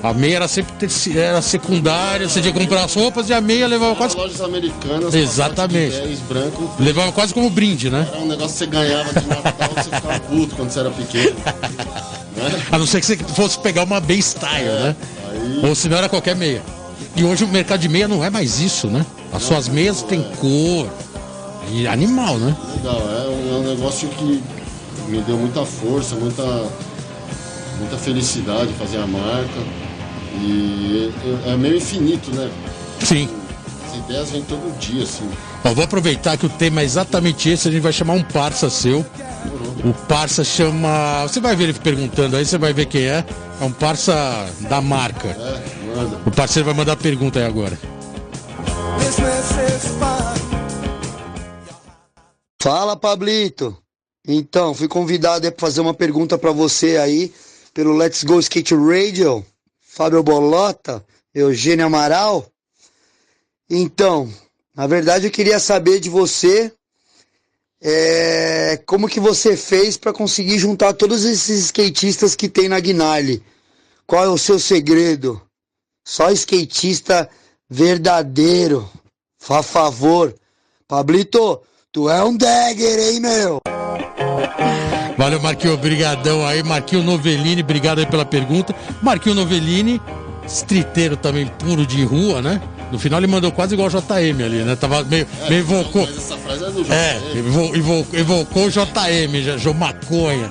A meia era sempre era secundária, você tinha que comprar as roupas e a meia levava quase, Lojas americanas. Exatamente. de 10 branco. levava quase como brinde, né? Era um negócio que você ganhava de Natal, você ficava puto quando você era pequeno. né? A não ser que você fosse pegar uma bem style, né? Aí, Ou senão era qualquer meia. E hoje o mercado de meia não é mais isso, né? As suas meias têm cor. E animal, né? legal, é um, é um negócio que me deu muita força, muita, muita felicidade fazer a marca. E é, é meio infinito, né? Sim. As ideias vêm todo dia, assim. Ó, vou aproveitar que o tema é exatamente esse, a gente vai chamar um parça seu. O parça chama. Você vai ver ele perguntando aí, você vai ver quem é. É um parça da marca. É, manda. O parceiro vai mandar a pergunta aí agora. Fala, Pablito. Então, fui convidado para fazer uma pergunta para você aí pelo Let's Go Skate Radio, Fábio Bolota, Eugênio Amaral. Então, na verdade eu queria saber de você é, como que você fez para conseguir juntar todos esses skatistas que tem na Guinale. Qual é o seu segredo? Só skatista verdadeiro. Fá favor. Pablito, tu é um dagger, hein, meu? Valeu, Marquinho, obrigadão aí. Marquinho Novellini, obrigado aí pela pergunta. Marquinho Novellini, streeteiro também puro de rua, né? No final ele mandou quase igual o JM ali, né? Tava meio, meio evocou. Mas essa frase é do jogo. É, evo- evo- evocou o JM, já, João Maconha.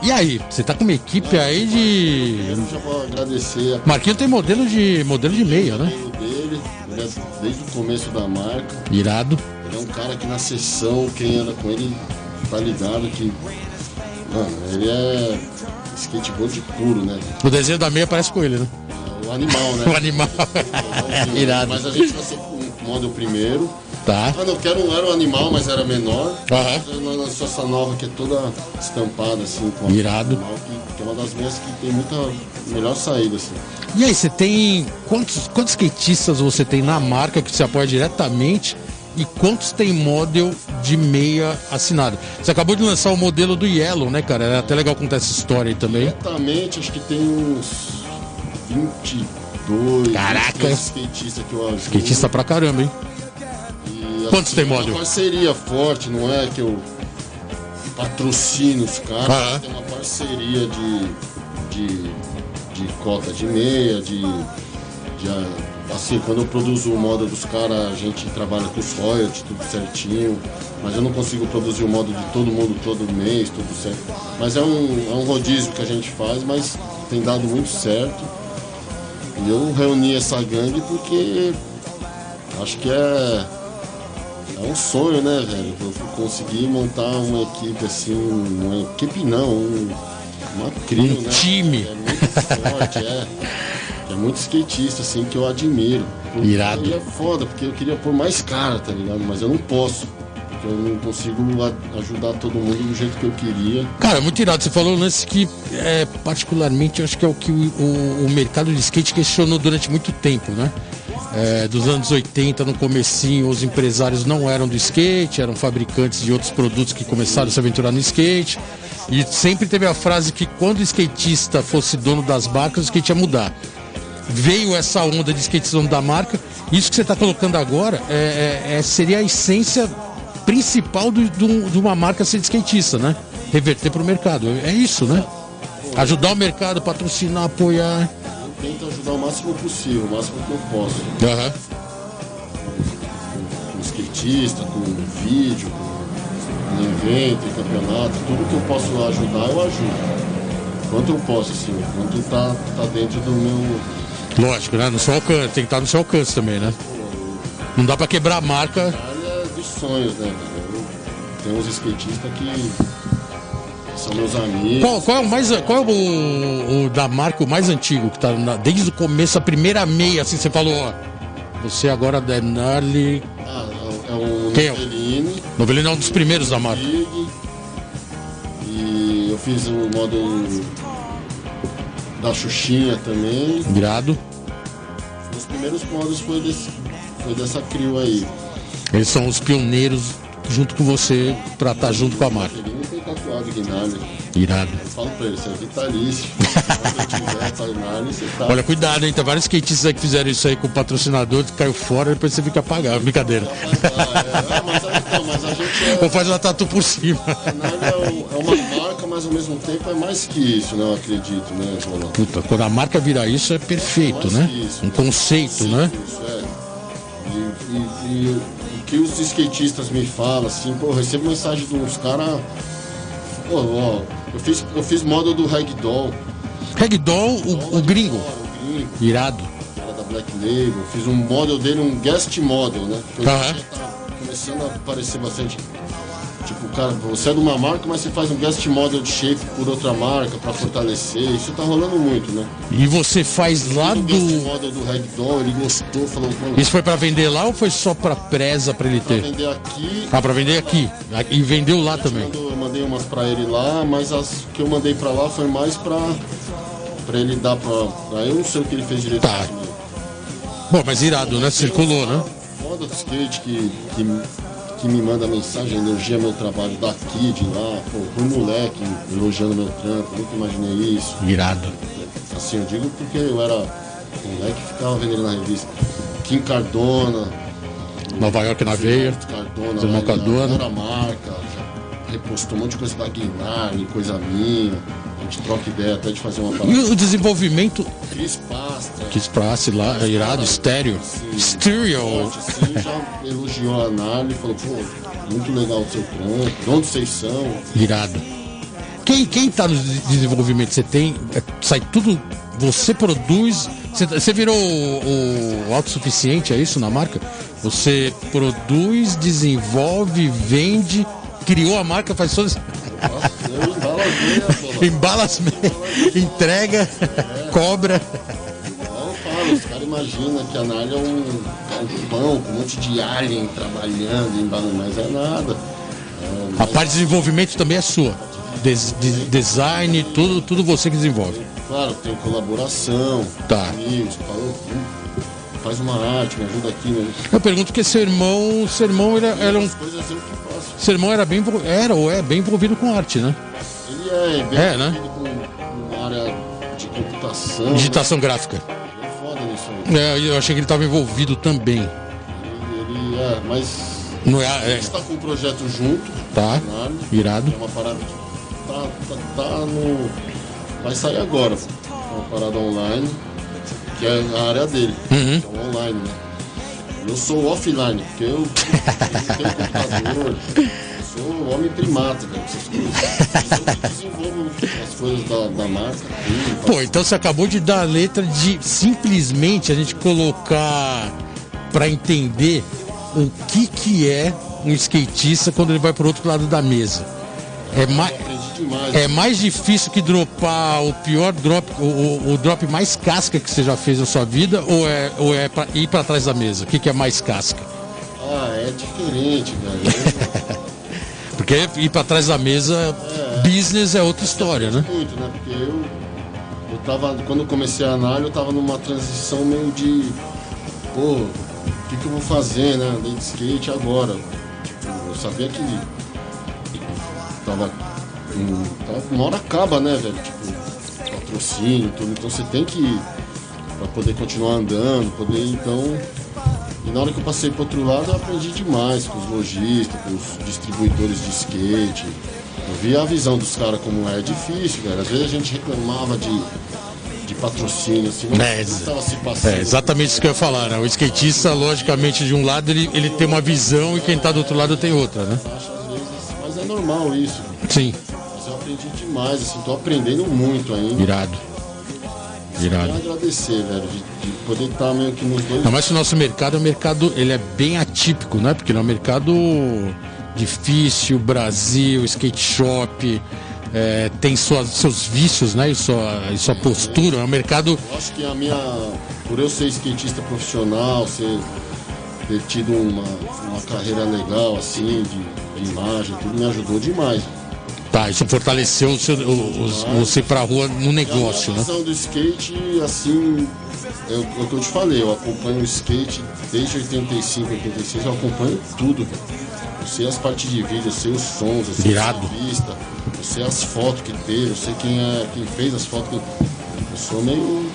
E aí, você tá com uma equipe aí de. Eu já vou agradecer Marquinho tem modelo de modelo de meia, né? dele, ele é desde o começo da marca. Irado. É um cara que na sessão, quem anda com ele tá ligado que. Mano, ele é skateboard puro, né? O desenho da meia parece com ele, né? É o animal, né? O animal. Igualzinho. Irado. Mas a gente ser com o model primeiro. Tá. Ah, não, quero um, era um animal, mas era menor. Aham. Mas Nós lançou essa nova que é toda estampada assim, com Irado. animal, que, que é uma das meias que tem muita melhor saída, assim. E aí, você tem. Quantos, quantos skatistas você tem na marca que você apoia diretamente? E quantos tem model de meia assinado? Você acabou de lançar o modelo do Yellow, né, cara? É até legal contar essa história aí também. Diretamente, acho que tem uns 22 Caraca. 23 skatistas que eu ajudo. Skatista pra caramba, hein? E, Quantos tem é uma model? parceria forte, não é que eu patrocino os caras, Aham. tem uma parceria de, de, de cota de meia, de, de, ah, assim, quando eu produzo o modo dos caras, a gente trabalha com os royalties, tudo certinho, mas eu não consigo produzir o modo de todo mundo todo mês, tudo certo. Mas é um, é um rodízio que a gente faz, mas tem dado muito certo. E eu reuni essa gangue porque acho que é é um sonho, né, velho? Eu conseguir montar uma equipe assim, uma equipe não, um, uma crio, Um né? time. É muito forte, é. É muito skatista, assim, que eu admiro. Irado. E é foda, porque eu queria pôr mais cara, tá ligado? Mas eu não posso. Porque eu não consigo ajudar todo mundo do jeito que eu queria. Cara, muito irado. Você falou um lance que, é, particularmente, eu acho que é o que o, o- o mercado de skate questionou durante muito tempo, né? É, dos anos 80, no comecinho, os empresários não eram do skate, eram fabricantes de outros produtos que começaram a se aventurar no skate. E sempre teve a frase que quando o skatista fosse dono das marcas, o skate ia mudar. Veio essa onda de skatista dono da marca. Isso que você está colocando agora é, é- é- seria a essência principal do- do- de uma marca ser de skatista, né? Reverter para o mercado. É isso, né? Ajudar o mercado, patrocinar, apoiar. Eu tento ajudar o máximo possível, o máximo que eu posso. Aham. Com skatista, com vídeo, com evento, em campeonato, tudo que eu posso ajudar, eu ajudo. Quanto eu posso, assim, quanto tá, tá dentro do meu. Lógico, né? No seu alcance, tem que estar no seu alcance também, né? Não dá para quebrar a marca. área dos sonhos, né? Tem uns skatistas que São meus amigos. Qual, qual é o mais. Qual é o, o da marca o mais antigo que tá na- desde o começo, a primeira meia, assim, você falou, ó. Você agora é Gnarly. Ah, é o Quem é? Novelino é um dos primeiros da marca. E eu fiz o modo da Xuxinha também. Irado. Os primeiros modos foi, desse, foi dessa crio aí. Eles são os pioneiros junto com você pra estar junto com a marca. Ele não tem tatuado Guinalha. Irado. Eu falo pra ele, você é vitalício. Tiver você tá. Olha, cuidado, hein? Tem vários skatistas aí que fizeram isso aí com o patrocinador, que caiu fora, depois você fica pagado. Brincadeira. É, ah, mas, então, mas a gente Ou é. faz uma tatu por cima. É, é uma marca, mas ao mesmo tempo é mais que isso, né? Eu acredito, né, Rolando? Puta, quando a marca virar isso é perfeito, né? Um conceito, né? Isso, é. E, e- e o que os skatistas me falam, assim, pô, eu recebo mensagem de uns caras. Pô, ó, eu fiz, eu fiz moda do Ragdoll. Ragdoll, o, o gringo. O gringo, Irado. cara da Black Label. Fiz um model dele, um guest model, né? Que hoje em Aham. dia tá começando a aparecer bastante. Tipo, cara, você é de uma marca, mas você faz um guest model de shape por outra marca pra fortalecer. Isso tá rolando muito, né? E você faz lá O guest do. model do Ragdoll, ele gostou, falou, Isso foi pra vender lá ou foi só pra presa pra ele pra ter? vender aqui. Ah, pra vender aqui. E vendeu lá também. Quando eu mandei umas pra ele lá, mas as que eu mandei pra lá foi mais pra, pra ele dar pra, pra. Eu não sei o que ele fez direito. Tá. Bom, mas irado, né? Circulou, né? Foda do skate que, que, que me manda mensagem, elogia meu trabalho daqui, de lá. Pô, fui moleque elogiando meu trampo, nunca imaginei isso. Irado. Assim, eu digo porque eu era moleque e ficava vendendo na revista. Kim Cardona, Nova York na veia. Cardona, Zé Cardona. adora a marca, repostou um monte de coisa da Guinardi, coisa minha. A gente troca ideia até de fazer uma E parada. o desenvolvimento Cris. Que praça lá, é irado, estéreo. Stereo. Forte, assim, já elogiou a Nali falou, pô, muito legal o seu trampo, de onde vocês são? Irado. Quem, quem tá no des- desenvolvimento? Você tem. é, Sai tudo. Você produz. Você, você virou o, o autossuficiente, é isso na marca? Você produz, desenvolve, vende, criou a marca, faz todas. Nossa, eu embalo as meias. Embala as me- entrega, cobra. Imaginam que a Nali é um galpão com um monte de alien trabalhando, embalando, mas é nada. A parte de desenvolvimento também é sua. Des- de- design, tudo, tudo você que desenvolve. Claro, tem colaboração, Tá. amigos, falou, "Hum, faz uma arte, me ajuda aqui, me ajuda. Eu pergunto porque seu irmão, seu irmão era, era um, As coisas eu que faço. seu irmão era bem era ou é bem envolvido com arte, né? Ele é bem É, né? envolvido com, com área de computação. Digitação gráfica. Né? Ele é eu achei que ele estava envolvido também. Ele, ele é, mas Não é, a é gente está com um projeto junto, tá? na área. Irado. É uma parada que tá, tá, tá no. Vai sair agora. É uma parada online, que é a área dele, Uhum. que é o online, né? Eu sou offline, porque eu não tenho computador, sou homem primata, essas coisas. Eu desenvolvo as coisas da, da marca, Pô, então você acabou de dar a letra de simplesmente a gente colocar para entender o que que é um skatista quando ele vai pro outro lado da mesa. É mais demais. É mais difícil que dropar o pior drop, o, o- o drop mais casca que você já fez na sua vida, ou é, ou é pra ir pra trás da mesa? O que, que é mais casca? Ah, é diferente, velho. Porque ir pra trás da mesa, business é outra história, né? Muito, né? Porque eu, eu tava, quando eu comecei a análise, eu tava numa transição meio de, pô, o que, que eu vou fazer, né? Andei de skate agora. Tipo, eu sabia que tava, tava uma hora acaba, né, velho? Tipo, patrocínio, tudo. Então você tem que, pra poder continuar andando, poder, então... E na hora que eu passei pro outro lado, eu aprendi demais com os lojistas, com os distribuidores de skate. Eu vi a visão dos caras como é difícil, velho. Às vezes a gente reclamava de, de patrocínio, assim, mas É, não estava se passando. É exatamente isso que eu ia falar, né? O skatista, logicamente, de um lado ele, ele tem uma visão e quem tá do outro lado tem outra, né? Mas é normal isso. Sim, Mas eu aprendi demais, assim, tô aprendendo muito ainda. irado. Quero Irado. agradecer, velho, de, de poder estar meio que nos dois. Ainda mais que o nosso mercado é um mercado, ele é bem atípico, né? Porque ele é um mercado difícil, Brasil, skate shop, é, tem suas, seus vícios, né? E sua, e sua postura. É um mercado. Eu acho que a minha. Por eu ser skatista profissional, ser, ter tido uma, uma carreira legal, assim, de, de imagem, tudo me ajudou demais. Isso fortaleceu o seu, o, o, você pra rua no negócio, a né? visão do skate, assim, é o é o que eu te falei, eu acompanho o skate desde 85, 86, eu acompanho tudo, velho. Eu sei as partes de vídeo, eu sei os sons, eu sei Irado. a vista, eu sei as fotos que teve, eu sei quem, é, quem fez as fotos. que- Eu sou meio.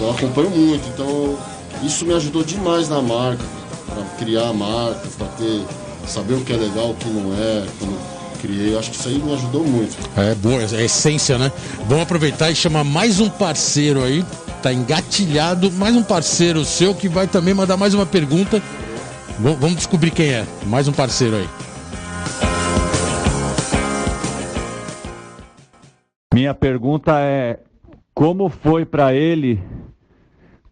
Eu acompanho muito, então isso me ajudou demais na marca, para criar a marca, para ter. saber o que é legal, o que não é, quando criei, acho que isso aí me ajudou muito. É boa, é a essência, né? Vamos aproveitar e chamar mais um parceiro aí. Tá engatilhado, mais um parceiro seu que vai também mandar mais uma pergunta. Vam- Vamos descobrir quem é. Mais um parceiro aí. Minha pergunta é: como foi para ele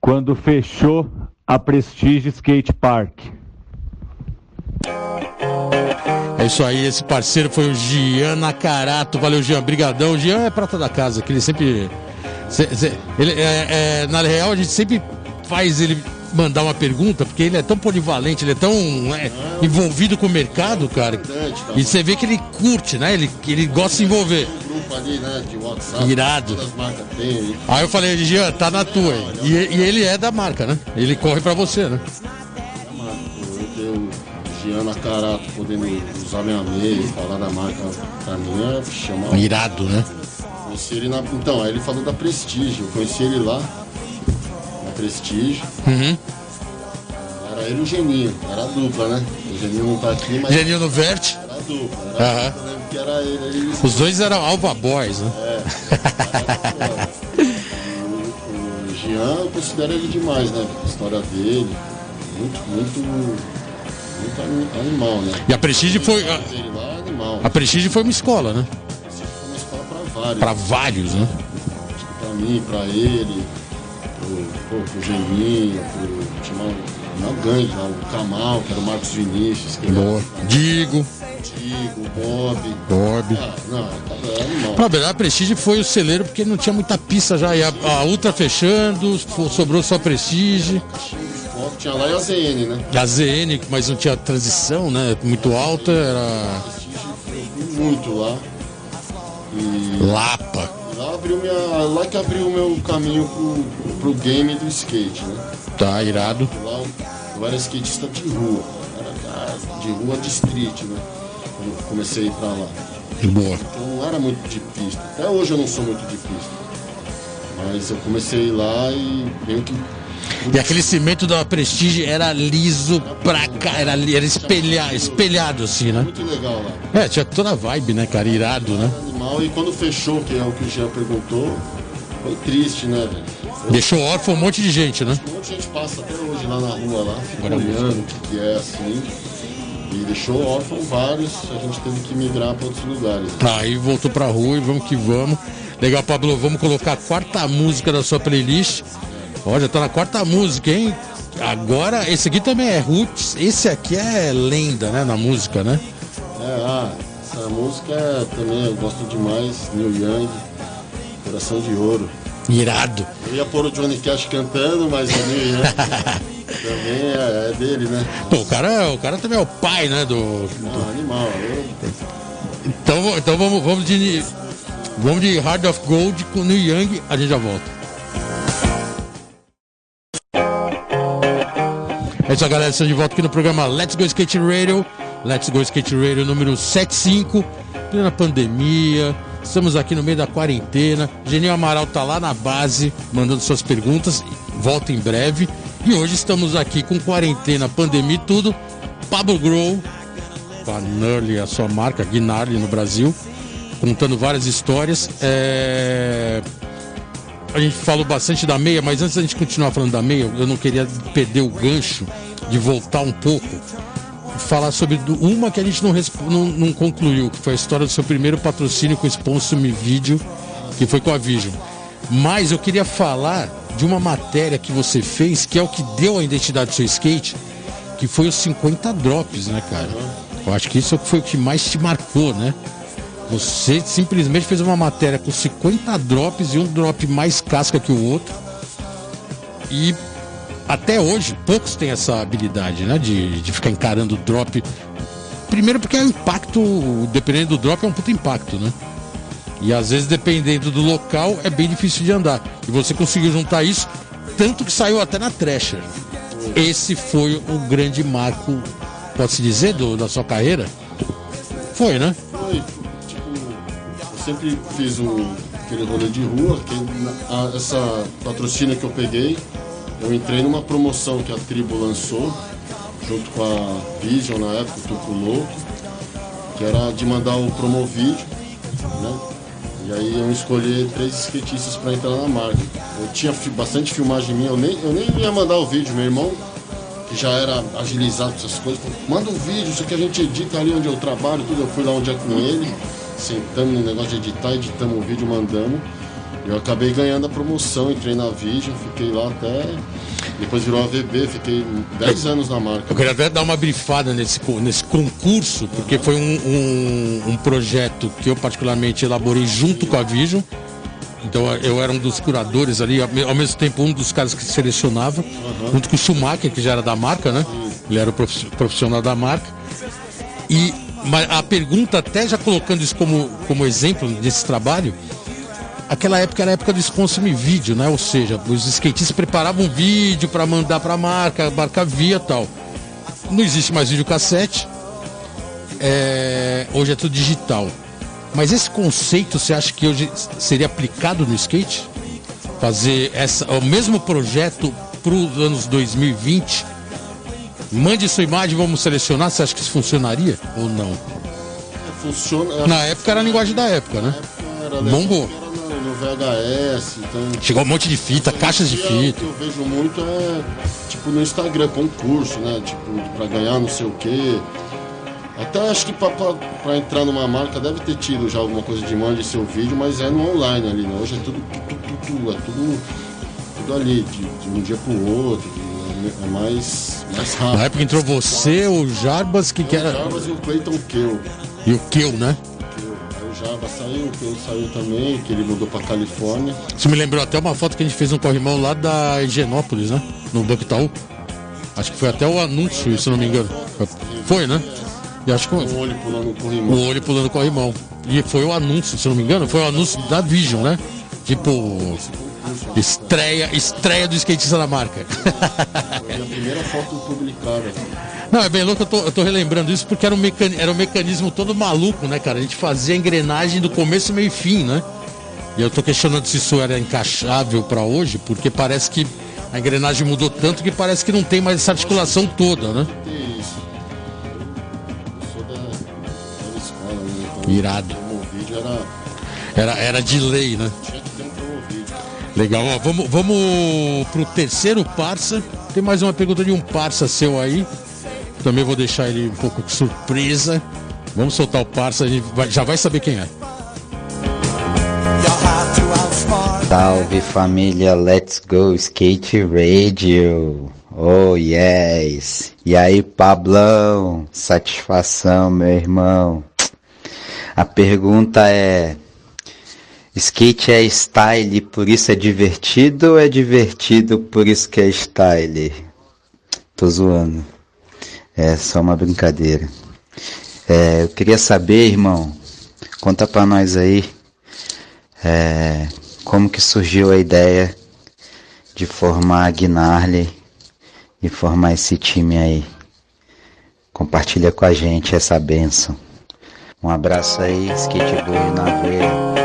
quando fechou a Prestige Skate Park? É isso aí, esse parceiro foi o Gian Nakarato. Valeu, Gian. Brigadão. O Gian é prata da casa, que ele sempre. ele, é, é, na real, a gente sempre faz ele mandar uma pergunta, porque ele é tão polivalente, ele é tão né, envolvido com o mercado, cara. E você vê que ele curte, né? Ele, ele gosta de se envolver. ali, né, de WhatsApp. Irado. Aí eu falei, Gian, tá na tua. E, e ele é da marca, né? Ele corre pra você, né? Eu tenho o Giana Carato podendo usar minha meia e falar da marca pra mim é chamar. Irado, né? Conheci ele na. Então, aí ele falou da Prestige. Eu conheci ele lá, na Prestige. Uhum. Era ele e o Geninho, era a dupla, né? O Geninho não tá aqui, mas Geninho no Vert. era a dupla. Era. Eu lembro que era ele, ele Os dois eram Alva Boys, né? O, o Jean, eu considero ele demais, né? A história dele, muito, muito, muito animal, né? E a Prestige foi. A, é a Prestige foi uma escola, né? Foi uma escola pra vários. Pra vários, né? Acho que pra mim, pra ele, pro, pô, pro Geninho, pro. Uma, uma gangue lá, o Kamal, que era o Marcos Vinícius, que. Digo, era o Tigo, o Bob. Bob. Ah, não, é animal. Na verdade, a Prestige foi o celeiro porque não tinha muita pista já. E a, a Ultra fechando, sobrou só Prestige. Foto tinha lá e a ZN, né? A ZN, mas não tinha transição, né? Muito alta, era muito lá. E Lapa. Lá abriu minha. Lá que abriu o meu caminho pro, pro game do skate, né? Tá, irado. Lá eu, era skatista de rua. Era cara, de rua de street, né? Quando eu comecei a ir pra lá. Boa. Então não era muito de pista. Até hoje eu não sou muito de pista. Mas eu comecei lá e meio que. E aquele cimento da Prestige era liso pra cá, era, era espelha, espelhado assim, né? Muito legal lá. É, tinha toda a vibe, né, cara? Irado, né? Animal. E quando fechou, que é o que o Jean perguntou, foi triste, né, velho? Deixou órfão um monte de gente, né? Um monte de gente passa até hoje lá na rua lá, fica Agora olhando o que, que é assim. E deixou órfão vários, a gente teve que migrar para outros lugares. Aí voltou pra rua e vamos que vamos. Legal, Pablo, vamos colocar a quarta música da sua playlist. Ó, já tá na quarta música, hein? Agora, esse aqui também é roots, esse aqui é lenda, né, na música, né? É, ah, essa música é, também eu gosto demais, Neil Young, Coração de Ouro. Irado. Eu ia pôr o Johnny Cash cantando, mas o Neil Young também é, é dele, né? Pô, o cara, o cara também é o pai, né, do... Não, animal. Eu, Então, então vamos, vamos de... Vamos de Hard of Gold com Neil Young, a gente já volta. É isso galera. Estamos de volta aqui no programa Let's Go Skate Radio. Let's Go Skate Radio número 75. Plena pandemia. Estamos aqui no meio da quarentena. Genil Amaral tá lá na base, mandando suas perguntas. Volta em breve. E hoje estamos aqui com quarentena, pandemia e tudo. Pablo Grow, Nurly, a sua marca, Gnarly no Brasil. Contando várias histórias. É a gente falou bastante da meia, mas antes da gente continuar falando da meia, eu não queria perder o gancho de voltar um pouco e falar sobre uma que a gente não, não, não concluiu, que foi a história do seu primeiro patrocínio com o Sponsor Me Video, que foi com a Vision. Mas eu queria falar de uma matéria que você fez, que é o que deu a identidade do seu skate, que foi os 50 drops, né, cara? Eu acho que isso foi o que mais te marcou, né? Você simplesmente fez uma matéria com 50 drops e um drop mais casca que o outro. E até hoje, poucos têm essa habilidade, né? De, de ficar encarando o drop. Primeiro porque é o impacto, dependendo do drop, é um puto impacto, né? E às vezes, dependendo do local, é bem difícil de andar. E você conseguiu juntar isso, tanto que saiu até na Thrasher. Esse foi o grande marco, pode-se dizer, do, da sua carreira? Foi, né? Foi, sempre fiz um, aquele rolê de rua, que a- essa patrocínio que eu peguei, eu entrei numa promoção que a tribo lançou, junto com a Vision na época, o Tuco Louco, que era de mandar o promovídeo, né? E aí eu escolhi três skatistas para entrar na marca. Eu tinha bastante filmagem minha, eu nem, eu nem ia mandar o vídeo, meu irmão que já era agilizado essas coisas, falou, manda um vídeo, isso aqui a gente edita ali onde eu trabalho, tudo. Eu fui lá onde é com ele, sentamos no negócio de editar, editamos o vídeo, mandamos. Eu acabei ganhando a promoção, entrei na Vision, fiquei lá até. Depois virou AVB, fiquei 10 anos na marca. Eu queria até dar uma brifada nesse, nesse concurso, porque foi um, um, um projeto que eu particularmente elaborei junto com a Vision. Então eu era um dos curadores ali, ao me- ao mesmo tempo um dos caras que selecionava, junto com o Schumacher, que já era da marca, né? Ele era o profi- profissional da marca. E mas a pergunta, até já colocando isso como, como exemplo desse trabalho, aquela época era a época do sponsor vídeo, né? Ou seja, os skatistas preparavam um vídeo para mandar para a marca, a marca via tal. Não existe mais videocassete. É, hoje é tudo digital. Mas esse conceito você acha que hoje seria aplicado no skate? Fazer essa, o mesmo projeto para os anos 2020? Mande sua imagem, vamos selecionar. Você acha que isso funcionaria ou não? Funciona. Na época era a linguagem da época, né? Bombou. No VHS, então. Chegou um monte de fita, caixas de fita. O que eu vejo muito é, tipo, no Instagram, concurso, né? Tipo, pra ganhar não sei o quê. Até acho que pra, pra, pra entrar numa marca deve ter tido já alguma coisa de mande seu vídeo, mas é no online ali, né? Hoje é tudo, tudo, tudo, tudo, é tudo, tudo ali, de, de um dia pro outro, de- é mais, mais Na rápido. época entrou você, o Jarbas, que, que O era. Jarbas e o Clayton Kill. E o Kill, né? Aí o Jarbas saiu, o Kill saiu também, que ele mudou pra Califórnia. Isso me lembrou até uma foto que a gente fez no corrimão lá da Higienópolis, né? No Banco Itaú. Acho que foi até o anúncio, se não me engano. Foi, né? E acho que o olho pulando no o corrimão. olho pulando corrimão. E foi o anúncio, se não me engano, foi o anúncio da Vision, né? Tipo, estreia, estreia do skatista da marca. Foi a primeira foto publicada. Não, é bem louco, eu tô, eu tô relembrando isso porque era um, mecani era um mecanismo todo maluco, né, cara? A gente fazia a engrenagem do começo, meio e fim, né? E eu tô questionando se isso era encaixável pra hoje, porque parece que a engrenagem mudou tanto que parece que não tem mais essa articulação toda, né? Né? Então, Irado. Era, era de lei, né? Tinha Legal, ó, vamos, vamos pro terceiro parça. Tem mais uma pergunta de um parça seu aí. Também vou deixar ele um pouco de surpresa. Vamos soltar o parça, a gente vai- já vai saber quem é. Salve família, let's go skate radio. Oh yes. E aí, Pablão? Satisfação, meu irmão. A pergunta é: skate é style, por isso é divertido é divertido, por isso que é style? Tô zoando. É só uma brincadeira. É, eu queria saber, irmão, conta pra nós aí. É, como que surgiu a ideia de formar a Gnarly e formar esse time aí? Compartilha com a gente essa benção. Um abraço aí, skateboard na veia.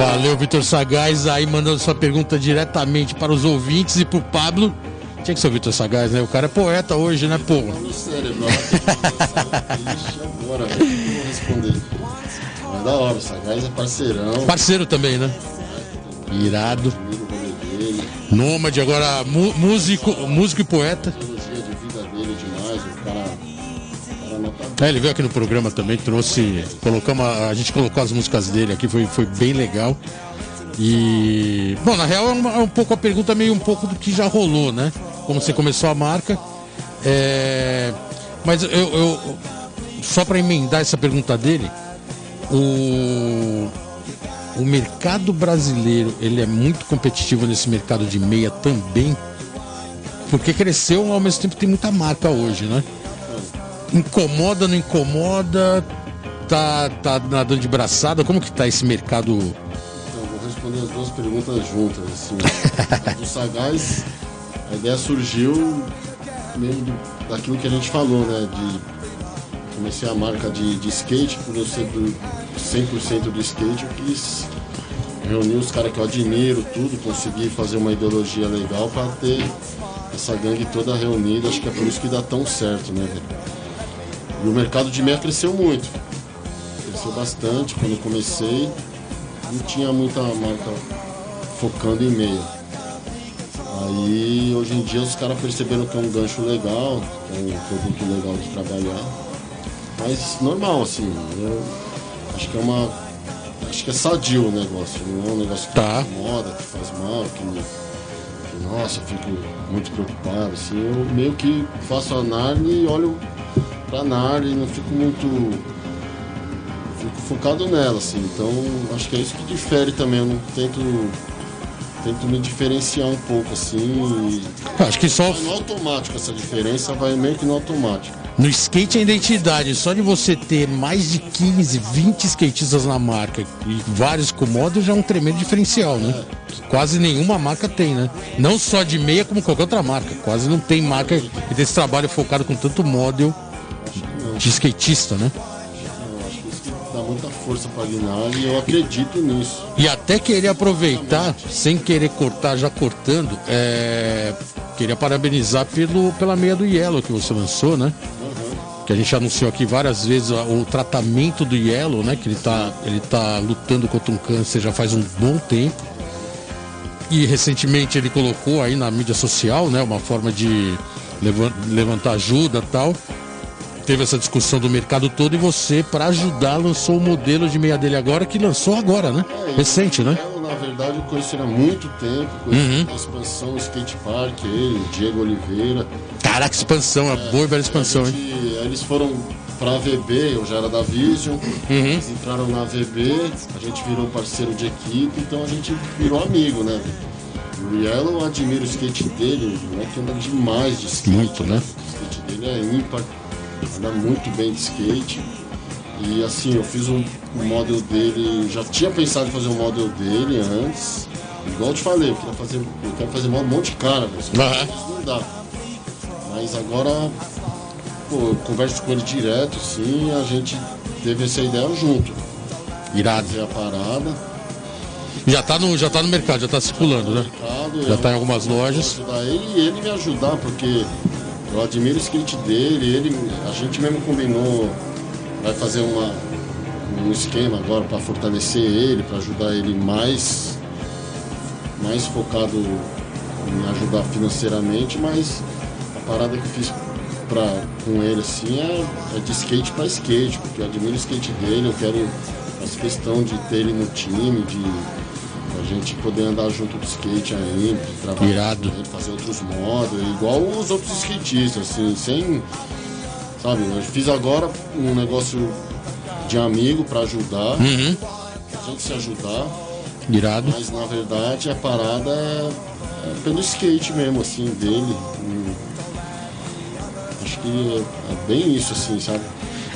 Valeu, Vitor Sagaz, aí mandando sua pergunta diretamente para os ouvintes e pro Pablo. Tinha que ser o Vitor Sagaz, né? O cara é poeta hoje, né, pô? No cérebro, agora, velho, responder? Mas da hora, o Sagaz é parceirão. Parceiro também, né? Irado. Nômade, agora músico, músico e poeta. Trilogia de vida dele demais. O cara. É, ele veio aqui no programa também, trouxe. Colocamos, a gente colocou as músicas dele aqui, foi, foi bem legal. E. Bom, na real é, uma- é um pouco a pergunta, meio um pouco do que já rolou, né? Como você começou a marca. É, mas eu, eu- só para emendar essa pergunta dele, o, o mercado brasileiro ele é muito competitivo nesse mercado de meia também, porque cresceu ao mesmo tempo tem muita marca hoje, né? Incomoda, não incomoda? Tá, tá nadando de braçada? Como que tá esse mercado? Então, vou responder as duas perguntas juntas. Assim. do Sagaz, a ideia surgiu meio do, daquilo que a gente falou, né? De comecei a marca de, de skate, por eu ser do 100% do skate, eu quis reunir os caras que eu admiro, tudo, conseguir fazer uma ideologia legal para ter essa gangue toda reunida. Acho que é por isso que dá tão certo, né? E o mercado de meia cresceu muito. Cresceu bastante. Quando eu comecei, não tinha muita marca focando em meia. Aí hoje em dia os caras perceberam que é um gancho legal, que é um produto legal de trabalhar. Mas normal, assim, eu acho que é uma. Acho que é sadio o negócio, não é um negócio que Tá. incomoda, que faz mal, que, me- que, nossa, eu fico muito preocupado, assim, eu meio que faço a Narni e olho pra Narni e não fico muito. Fico focado nela, assim, então acho que é isso que difere também, eu não tento. Tento me diferenciar um pouco assim. Acho que só Vai no automático essa diferença, vai meio que no automático. no skate é identidade. Só de você ter mais de 15, 20 skatistas na marca e vários com modo já é um tremendo diferencial, né? Que Quase nenhuma marca tem, né? Não só de meia, como qualquer outra marca. Quase não tem marca que tem esse trabalho focado com tanto model de skatista, né? Dá muita força pra Guinaldi e eu acredito nisso. E até querer aproveitar, sem querer cortar, já cortando, é... queria parabenizar pelo, pela meia do Yellow que você lançou, né? Que a gente anunciou aqui várias vezes o tratamento do Yellow, né? Que ele tá, ele tá lutando contra um câncer já faz um bom tempo. E recentemente ele colocou aí na mídia social, né? Uma forma de levan- levantar ajuda tal. Teve essa discussão do mercado todo e você, para ajudar, lançou o modelo de meia dele agora, que lançou agora, né? É, Recente, né? Eu, na verdade, eu conheci ele há muito tempo, conheci a expansão Skate Park, ele, o Diego Oliveira. Caraca, expansão, a boa e velha expansão, A hein? gente- aí eles foram pra VB, eu já era da Vision, eles entraram na VB, a gente virou parceiro de equipe, então a gente virou amigo, né? O Yellow, eu admiro o skate dele, o moleque anda demais de skate. Muito, né? O skate dele é ímpar, anda muito bem de skate. E assim, eu fiz um, model dele, já tinha pensado em fazer um model dele antes. Igual eu te falei, eu queria fazer, eu quero fazer um monte de cara, mas Aham. não dá. Mas agora, pô, eu converso com ele direto, sim, a gente teve essa ideia junto. Irado. Fazer a parada, Já tá no, já tá no mercado, já tá circulando, né? mercado, Já eu tá em algumas lojas. Ajudar ele e ele me ajudar, porque eu admiro o skate dele, ele, a gente mesmo combinou, vai fazer uma, um esquema agora para fortalecer ele, para ajudar ele mais, mais focado em ajudar financeiramente, mas a parada que fiz pra, com ele assim é, é de skate para skate, porque eu admiro o skate dele, eu quero faço questão de ter ele no time, de a gente poder andar junto do skate de trabalhar Irado. fazer outros modos, igual os outros skatistas, assim, sem. Sabe, eu fiz agora um negócio de amigo para ajudar, Uhum. a gente se ajudar, Irado. mas na verdade a parada é, é pelo skate mesmo, assim, dele. Hum, Acho que é, é bem isso, assim, sabe?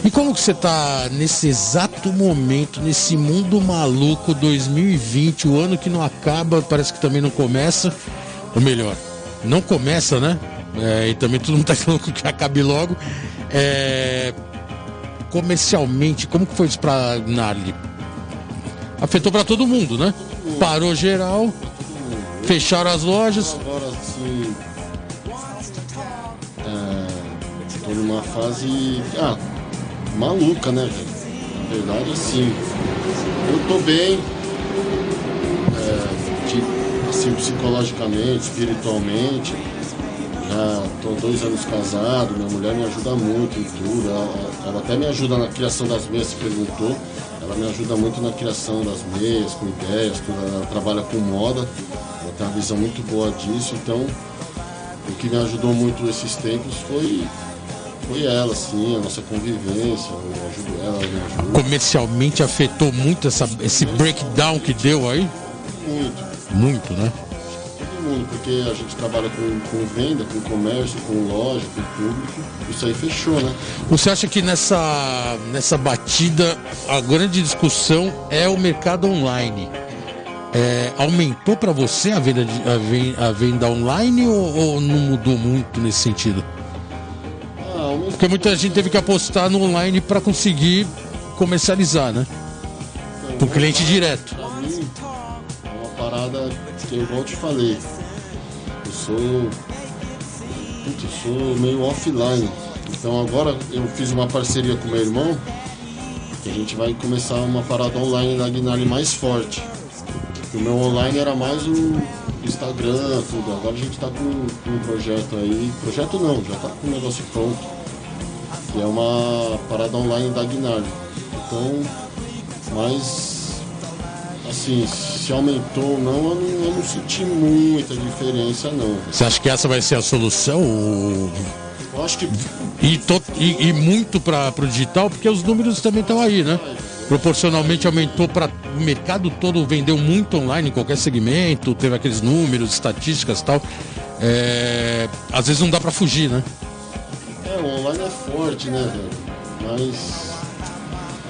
E como que você tá nesse exato momento, nesse mundo maluco 2020, o ano que não acaba, parece que também não começa, ou melhor, não começa, né? É, e também todo mundo tá louco que acabe logo. É, comercialmente, como que foi isso pra Narli? Afetou pra todo mundo, né? Parou geral, fecharam as lojas. Agora, assim. É, tô numa fase. Ah, maluca, né, velho? Na verdade, assim. Eu tô bem. é, de- assim, psicologicamente, espiritualmente. Já tô dois anos casado, minha mulher me ajuda muito em tudo. Ela, ela até me ajuda na criação das meias, se perguntou. Ela me ajuda muito na criação das meias, com ideias, tudo. ela trabalha com moda. Ela tem uma visão muito boa disso, então o que me ajudou muito esses tempos foi foi ela, sim, a nossa convivência, eu ajudo ela, me ajuda. Comercialmente afetou muito essa, esse breakdown que deu aí? Muito, Muito, né? todo mundo, porque a gente trabalha com, com venda, com comércio, com loja, com público, isso aí fechou, né? Você acha que nessa, nessa batida a grande discussão é o mercado online? É, aumentou para você a venda, de- a venda online ou, ou não mudou muito nesse sentido? Porque muita gente teve que apostar no online para conseguir comercializar, né? Pro cliente direto. Pra mim, é uma parada que eu eu te falei. Eu sou. Putz, eu sou meio offline. Então agora eu fiz uma parceria com meu irmão, que a gente vai começar uma parada online na Guinale mais forte. O meu online era mais o Instagram, tudo. Agora a gente tá com, um projeto aí. Projeto não, já tá com o negócio pronto. Que é uma parada online da Guinale. Então, mas assim, se aumentou ou não, eu não, eu não senti muita diferença não. Você acha que essa vai ser a solução? Eu acho que E, to- e- e muito para o digital, porque os números também estão aí, né? Proporcionalmente aumentou para o mercado todo, vendeu muito online em qualquer segmento, teve aqueles números, estatísticas e tal. É, às vezes não dá para fugir, né? É, é forte, né, velho? Mas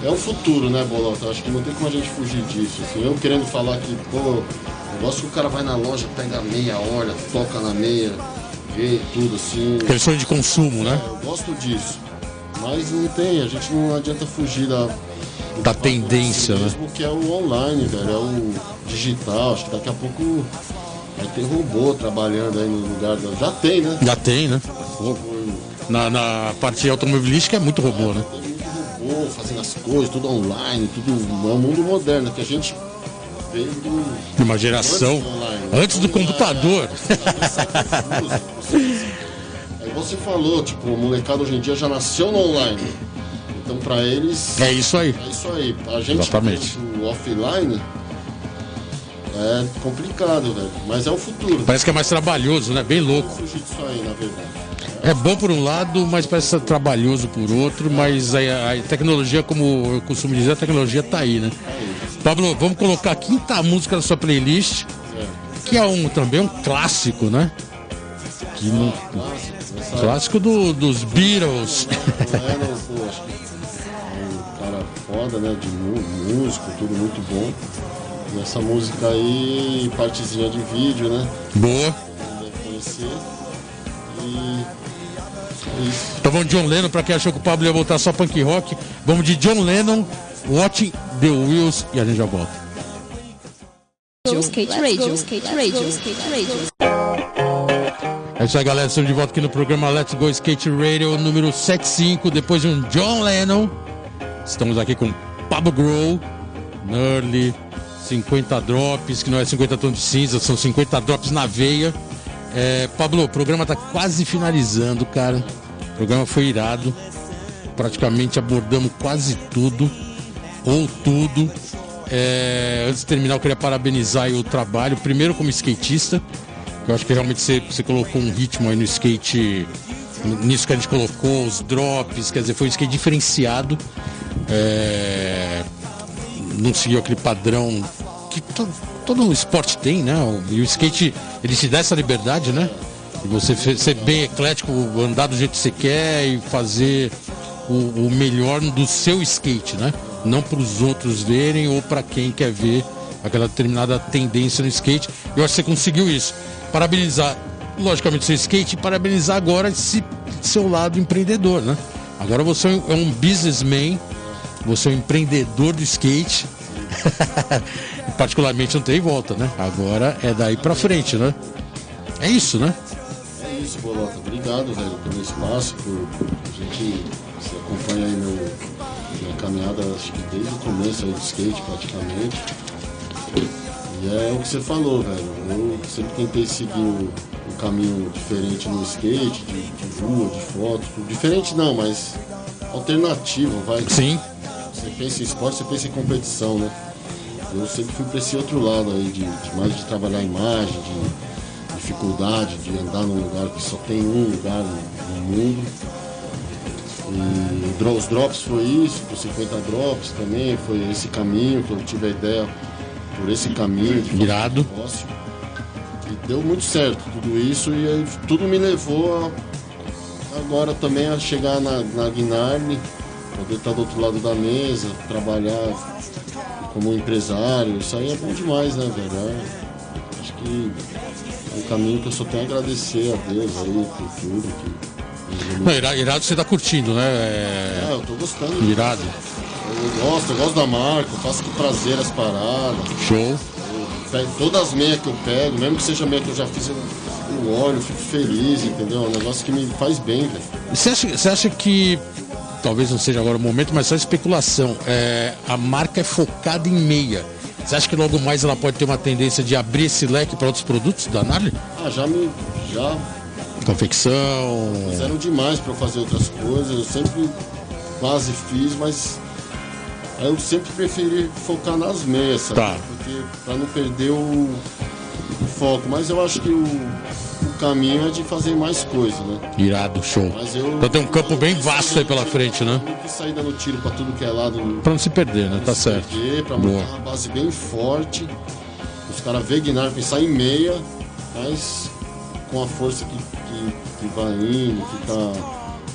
é o futuro, né, Bolota? Acho que não tem como a gente fugir disso. Assim, eu querendo falar que, pô, eu gosto que o cara vai na loja, pega a meia, olha, toca na meia, vê tudo assim. Aquele sonho de consumo, né? Eu gosto disso. Mas não tem, a gente não adianta fugir da, Da tendência, si né? mesmo, que é o online, velho, é o digital. Acho que daqui a pouco vai ter robô trabalhando aí no lugar da. Já tem, né? Já tem, né? Na, na parte automobilística é muito robô, né? Robô fazendo as coisas, tudo online, tudo. É um mundo moderno, que a gente veio do. De uma geração Antes do online. antes do computador. Aí você falou, tipo, o molecado hoje em dia já nasceu no online. Então pra eles. É isso aí. É isso aí. A gente Exatamente. o offline é complicado, velho. Mas é o futuro. Parece que é mais trabalhoso, né? Bem louco. É bom por um lado, mas parece ser trabalhoso por outro, mas a, a tecnologia, como eu costumo dizer, a tecnologia tá aí, né? Pablo, vamos colocar a quinta música da sua playlist, que é um também um clássico, né? Que não- Essa clássico do- dos Beatles. Que é um cara foda, né? De músico, tudo muito bom. E essa música aí, partezinha de vídeo, né? Boa. Quem deve conhecer. E. É isso. Então vamos de John Lennon, pra quem achou que o Pablo ia voltar só punk rock. Vamos de John Lennon, Watching the Wheels e a gente já volta. Go Skate Radio. Skate Radio. Skate Radio. É isso aí, galera. Estamos de volta aqui no programa Let's Go Skate Radio número 75. Depois de um John Lennon, estamos aqui com Pablo Grow, Nurly, 50 drops, que não é 50 tons de cinza, são 50 drops na veia. É, Pablo, o programa tá quase finalizando, cara. O programa foi irado. Praticamente abordamos quase tudo, ou tudo. É, antes de terminar, eu queria parabenizar o trabalho, primeiro como skatista, que eu acho que realmente você, você colocou um ritmo aí no skate, nisso que a gente colocou, os drops, quer dizer, foi um skate diferenciado. É, não seguiu aquele padrão que to, todo esporte tem, né? E o skate, ele te dá essa liberdade, né? E você ser bem eclético, andar do jeito que você quer e fazer o, o melhor do seu skate, né? Não para os outros verem ou para quem quer ver aquela determinada tendência no skate. Eu acho que você conseguiu isso. Parabenizar, logicamente, seu skate e parabenizar agora esse seu lado empreendedor, né? Agora você é um businessman, você é um empreendedor do skate. Particularmente não tem volta, né? Agora é daí pra frente, né? É isso, né? É isso, Bolota. Obrigado, velho, pelo espaço, por a gente. Você acompanha aí meu, minha caminhada, acho que desde o começo aí do skate, praticamente. E é o que você falou, velho. Eu sempre tentei seguir um, um caminho diferente no skate, de, de rua, de foto. Diferente não, mas alternativo, vai. Sim. Você pensa em esporte, você pensa em competição, né? Eu sempre fui para esse outro lado aí, de, de mais de trabalhar a imagem, de dificuldade, de andar num lugar que só tem um lugar no, no mundo. os drops foi isso, com 50 drops também, foi esse caminho que eu tive a ideia por esse caminho de Irado. negócio. E deu muito certo tudo isso e aí tudo me levou a, agora também a chegar na, na Guinarne, poder estar do outro lado da mesa, trabalhar como empresário, isso aí é bom demais, né, velho? É, acho que é um caminho que eu só tenho a agradecer a Deus aí por tudo. Que, Não, irado, você tá curtindo, né? é, É, eu tô gostando. irado. Eu gosto, eu gosto da marca, eu faço com prazer as paradas. Show. Pego todas as meias que eu pego, mesmo que seja meia que eu já fiz, eu, eu olho, eu fico feliz, entendeu? É um negócio que me faz bem, velho. Você acha, você acha que, talvez não seja agora o momento, mas só especulação, é, a marca é focada em meia. Você acha que logo mais ela pode ter uma tendência de abrir esse leque para outros produtos da Narly? Ah, já me. já Confecção. fizeram demais eu fazer outras coisas, eu sempre quase fiz, mas eu sempre preferi focar nas meias, sabe? Tá. Porque pra não perder o, o foco. Mas eu acho que o, o caminho é de fazer mais coisa, né? Irado, show. Mas eu. Então tem um campo bem vasto aí pela frente, né? Não quis sair dando tiro pra tudo que é lado. Pra não se perder, né? Tá se certo. perder, Pra Boa. montar uma base bem forte. Os caras ver Guinar pensar em meia, mas com a força que, que, que vai indo, que, tá,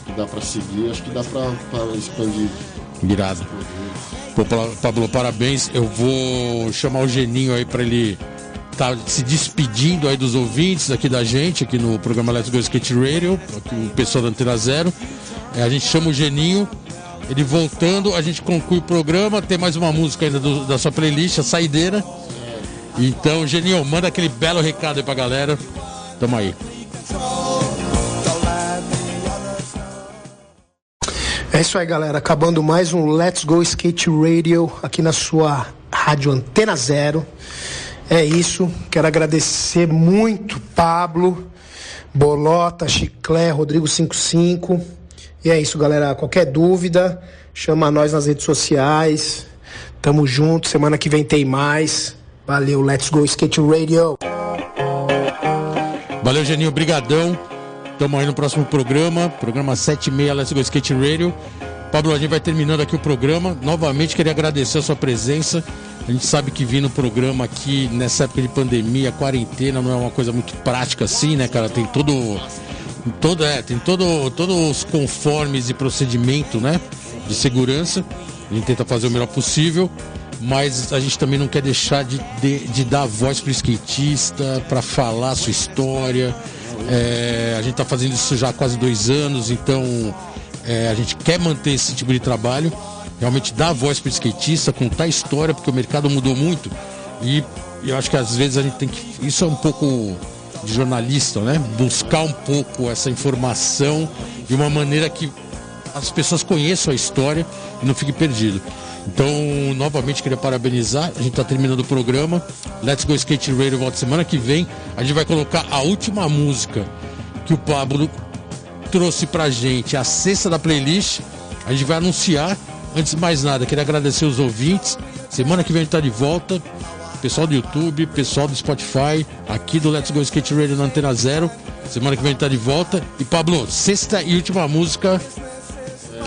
que dá pra seguir, acho que dá pra, pra expandir. Irado. Pô, Pa- Pablo, parabéns. Eu vou chamar o Geninho aí pra ele tá se despedindo aí dos ouvintes aqui da gente, aqui no programa Let's Go Skate Radio, o pessoal da Antena Zero. É, a gente chama o Geninho, ele voltando, a gente conclui o programa, tem mais uma música ainda do- da sua playlist, a Saideira. Então, Geninho, manda aquele belo recado aí pra galera. Tamo aí. É isso aí, galera. Acabando mais um Let's Go Skate Radio aqui na sua rádio Antena Zero. É isso. Quero agradecer muito Pablo, Bolota, Chiclé, Rodrigo 55. E é isso, galera. Qualquer dúvida, chama nós nas redes sociais. Tamo junto. Semana que vem tem mais. Valeu, Let's Go Skate Radio. Valeu, Geninho, brigadão. Tamo aí no próximo programa, programa 76 Let's Go Skate Radio. Pablo, a gente vai terminando aqui o programa. Novamente queria agradecer a sua presença. A gente sabe que vir no programa aqui nessa época de pandemia, quarentena, não é uma coisa muito prática assim, né, cara? Tem todo todo é, tem todo todos os conformes e procedimento, né, de segurança. A gente tenta fazer o melhor possível, mas a gente também não quer deixar de, de, de dar voz pro skatista, para falar a sua história. É, a gente está fazendo isso já há quase dois anos, então é, a gente quer manter esse tipo de trabalho, realmente dar voz para o skatista, contar história, porque o mercado mudou muito e eu acho que às vezes a gente tem que. Isso é um pouco de jornalista, né? Buscar um pouco essa informação de uma maneira que as pessoas conheçam a história e não fique perdido. Então, novamente, queria parabenizar. A gente está terminando o programa. Let's Go Skate Radio volta semana que vem. A gente vai colocar a última música que o Pablo trouxe pra gente, a sexta da playlist. A gente vai anunciar. Antes de mais nada, queria agradecer os ouvintes. Semana que vem a gente tá de volta. Pessoal do YouTube, pessoal do Spotify, aqui do Let's Go Skate Radio na Antena Zero. Semana que vem a gente tá de volta. E Pablo, sexta e última música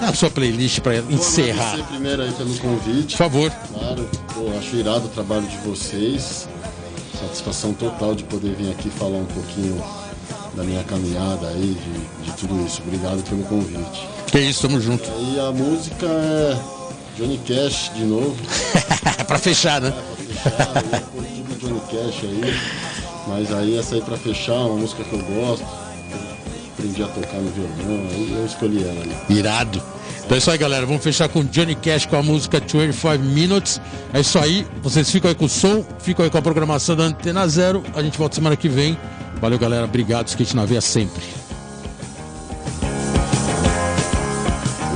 na sua playlist para encerrar. primeiro aí pelo convite. Por favor. Claro, pô, acho irado o trabalho de vocês. Satisfação total de poder vir aqui falar um pouquinho da minha caminhada aí, de, de tudo isso. Obrigado pelo convite. Que isso, tamo junto. E a música é Johnny Cash de novo. pra fechar, né? Pra fechar, pôr tudo Johnny Cash aí. Mas aí essa aí pra fechar, uma música que eu gosto. Aprendi a tocar no violão, aí eu escolhi ela ali. Irado. Então é isso aí, galera. Vamos fechar com Johnny Cash com a música 25 Minutes. É isso aí. Vocês ficam aí com o som, ficam aí com a programação da Antena Zero. A gente volta semana que vem. Valeu, galera. Obrigado. Skate na veia sempre.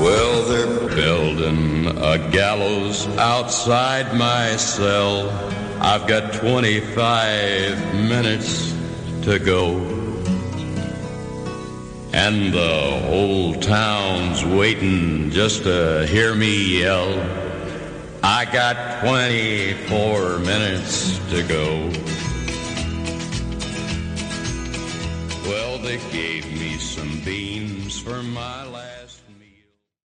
Well, they're building a gallows outside my cell. I've got 25 minutes to go. And the whole town's waiting just to hear me yell. I got 24 minutes to go. Well, they gave me some beans for my.